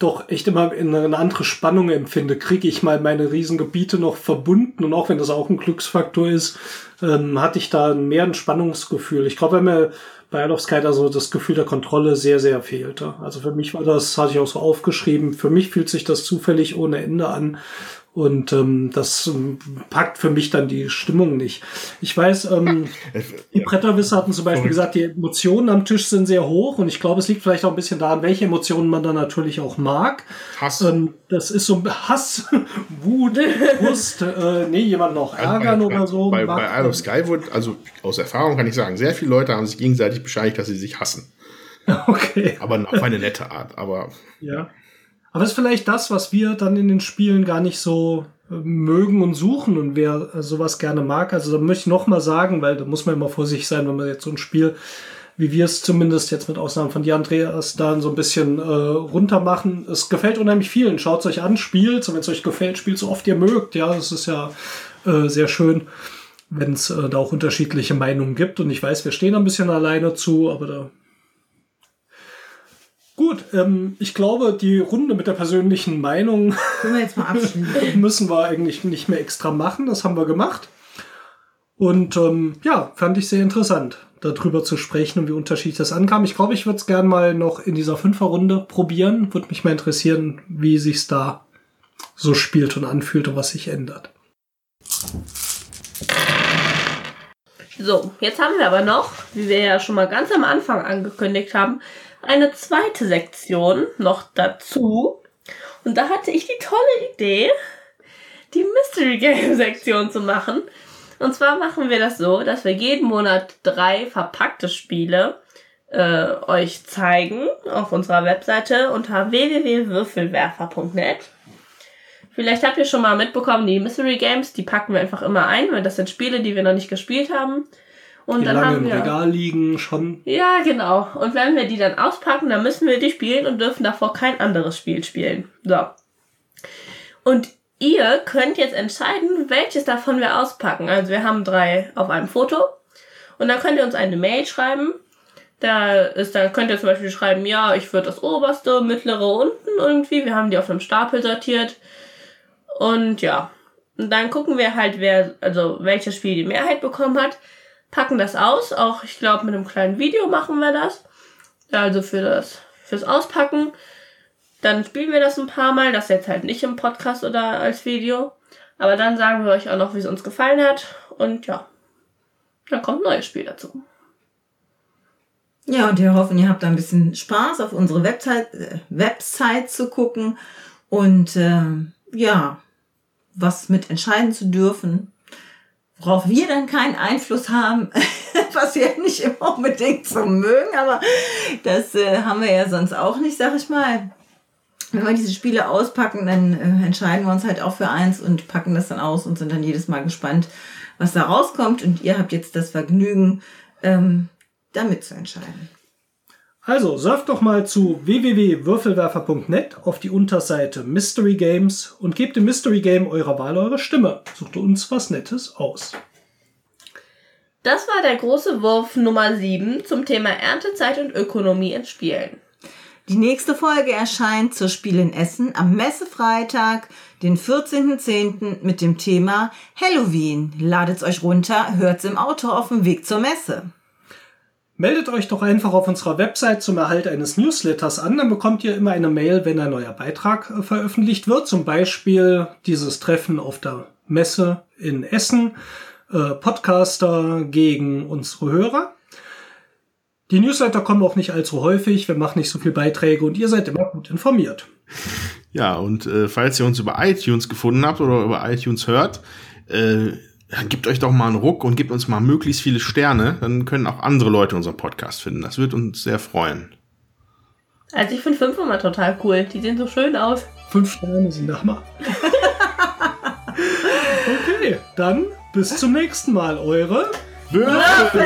doch echt immer in eine andere Spannung empfinde. Kriege ich mal meine Riesengebiete noch verbunden und auch wenn das auch ein Glücksfaktor ist, ähm, hatte ich da mehr ein Spannungsgefühl. Ich glaube, wenn mir bei Isle of Sky da so das Gefühl der Kontrolle sehr, sehr fehlte. Also für mich war das, hatte ich auch so aufgeschrieben, für mich fühlt sich das zufällig ohne Ende an. Und ähm, das ähm, packt für mich dann die Stimmung nicht. Ich weiß, ähm, die Bretterwisser hatten zum Beispiel gesagt, die Emotionen am Tisch sind sehr hoch und ich glaube, es liegt vielleicht auch ein bisschen daran, welche Emotionen man dann natürlich auch mag. Hass. Ähm, das ist so ein Hass, Wut, Frust, äh, nee, jemand noch ärgern Also bei, oder so. Bei, bei Isle of Sky wurde, also aus Erfahrung kann ich sagen, sehr viele Leute haben sich gegenseitig bescheinigt, dass sie sich hassen. Okay, Aber auf eine nette Art. Aber ja. Aber das ist vielleicht das, was wir dann in den Spielen gar nicht so äh, mögen und suchen und wer äh, sowas gerne mag. Also da möchte ich noch mal sagen, weil da muss man immer vorsichtig sein, wenn man jetzt so ein Spiel wie wir es zumindest jetzt mit Ausnahme von dir, Andreas, dann so ein bisschen äh, runter machen. Es gefällt unheimlich vielen. Schaut es euch an, spielt. Und wenn es euch gefällt, spielt so oft ihr mögt. Ja, es ist ja äh, sehr schön, wenn es äh, da auch unterschiedliche Meinungen gibt. Und ich weiß, wir stehen ein bisschen alleine zu, aber da. Gut, ähm, ich glaube, die Runde mit der persönlichen Meinung wir jetzt mal abschließen. müssen wir eigentlich nicht mehr extra machen. Das haben wir gemacht. Und ähm, ja, fand ich sehr interessant, darüber zu sprechen und wie unterschiedlich das ankam. Ich glaube, ich würde es gern mal noch in dieser Fünferrunde probieren. Würde mich mal interessieren, wie sich's da so spielt und anfühlt und was sich ändert. So, jetzt haben wir aber noch, wie wir ja schon mal ganz am Anfang angekündigt haben, eine zweite Sektion noch dazu. Und da hatte ich die tolle Idee, die Mystery Game Sektion zu machen. Und zwar machen wir das so, dass wir jeden Monat drei verpackte Spiele äh, euch zeigen auf unserer Webseite unter www.würfelwerfer.net. Vielleicht habt ihr schon mal mitbekommen, die Mystery Games, die packen wir einfach immer ein, weil das sind Spiele, die wir noch nicht gespielt haben. Und Die dann lange haben im wir. Regal liegen, schon. Ja, genau. Und wenn wir die dann auspacken, dann müssen wir die spielen und dürfen davor kein anderes Spiel spielen. So. Und ihr könnt jetzt entscheiden, welches davon wir auspacken. Also wir haben drei auf einem Foto. Und dann könnt ihr uns eine Mail schreiben. Da ist, da könnt ihr zum Beispiel schreiben, ja, ich würde das oberste, mittlere unten irgendwie. Wir haben die auf einem Stapel sortiert. Und ja. Und dann gucken wir halt, wer, also welches Spiel die Mehrheit bekommen hat, packen das aus. Auch, ich glaube, mit einem kleinen Video machen wir das. Also für das, fürs Auspacken. Dann spielen wir das ein paar Mal. Das jetzt halt nicht im Podcast oder als Video. Aber dann sagen wir euch auch noch, wie es uns gefallen hat. Und ja. Dann kommt ein neues Spiel dazu. Ja, und wir hoffen, ihr habt ein bisschen Spaß, auf unsere Website, äh, Website zu gucken und äh, ja, was mit entscheiden zu dürfen, worauf wir dann keinen Einfluss haben, was wir nicht immer unbedingt so mögen, aber das äh, haben wir ja sonst auch nicht, sag ich mal. Wenn wir diese Spiele auspacken, dann äh, entscheiden wir uns halt auch für eins und packen das dann aus und sind dann jedes Mal gespannt, was da rauskommt. Und ihr habt jetzt das Vergnügen, ähm, damit zu entscheiden. Also surft doch mal zu www.würfelwerfer.net auf die Unterseite Mystery Games und gebt dem Mystery Game eurer Wahl eure Stimme. Sucht uns was Nettes aus. Das war der große Wurf Nummer 7 zum Thema Erntezeit und Ökonomie in Spielen. Die nächste Folge erscheint zur Spiel in Essen am Messefreitag, den 14.10. mit dem Thema Halloween. Ladet's euch runter, hört's im Auto auf dem Weg zur Messe. Meldet euch doch einfach auf unserer Website zum Erhalt eines Newsletters an, dann bekommt ihr immer eine Mail, wenn ein neuer Beitrag äh, veröffentlicht wird. Zum Beispiel dieses Treffen auf der Messe in Essen, äh, Podcaster gegen unsere Hörer. Die Newsletter kommen auch nicht allzu häufig, wir machen nicht so viele Beiträge und ihr seid immer gut informiert. Ja, und äh, falls ihr uns über iTunes gefunden habt oder über iTunes hört, äh, dann gebt euch doch mal einen Ruck und gebt uns mal möglichst viele Sterne. Dann können auch andere Leute unseren Podcast finden. Das wird uns sehr freuen. Also ich finde fünf immer total cool. Die sehen so schön aus. Fünf Sterne sind Hammer. okay, dann bis zum nächsten Mal. Eure Würfelwerfer!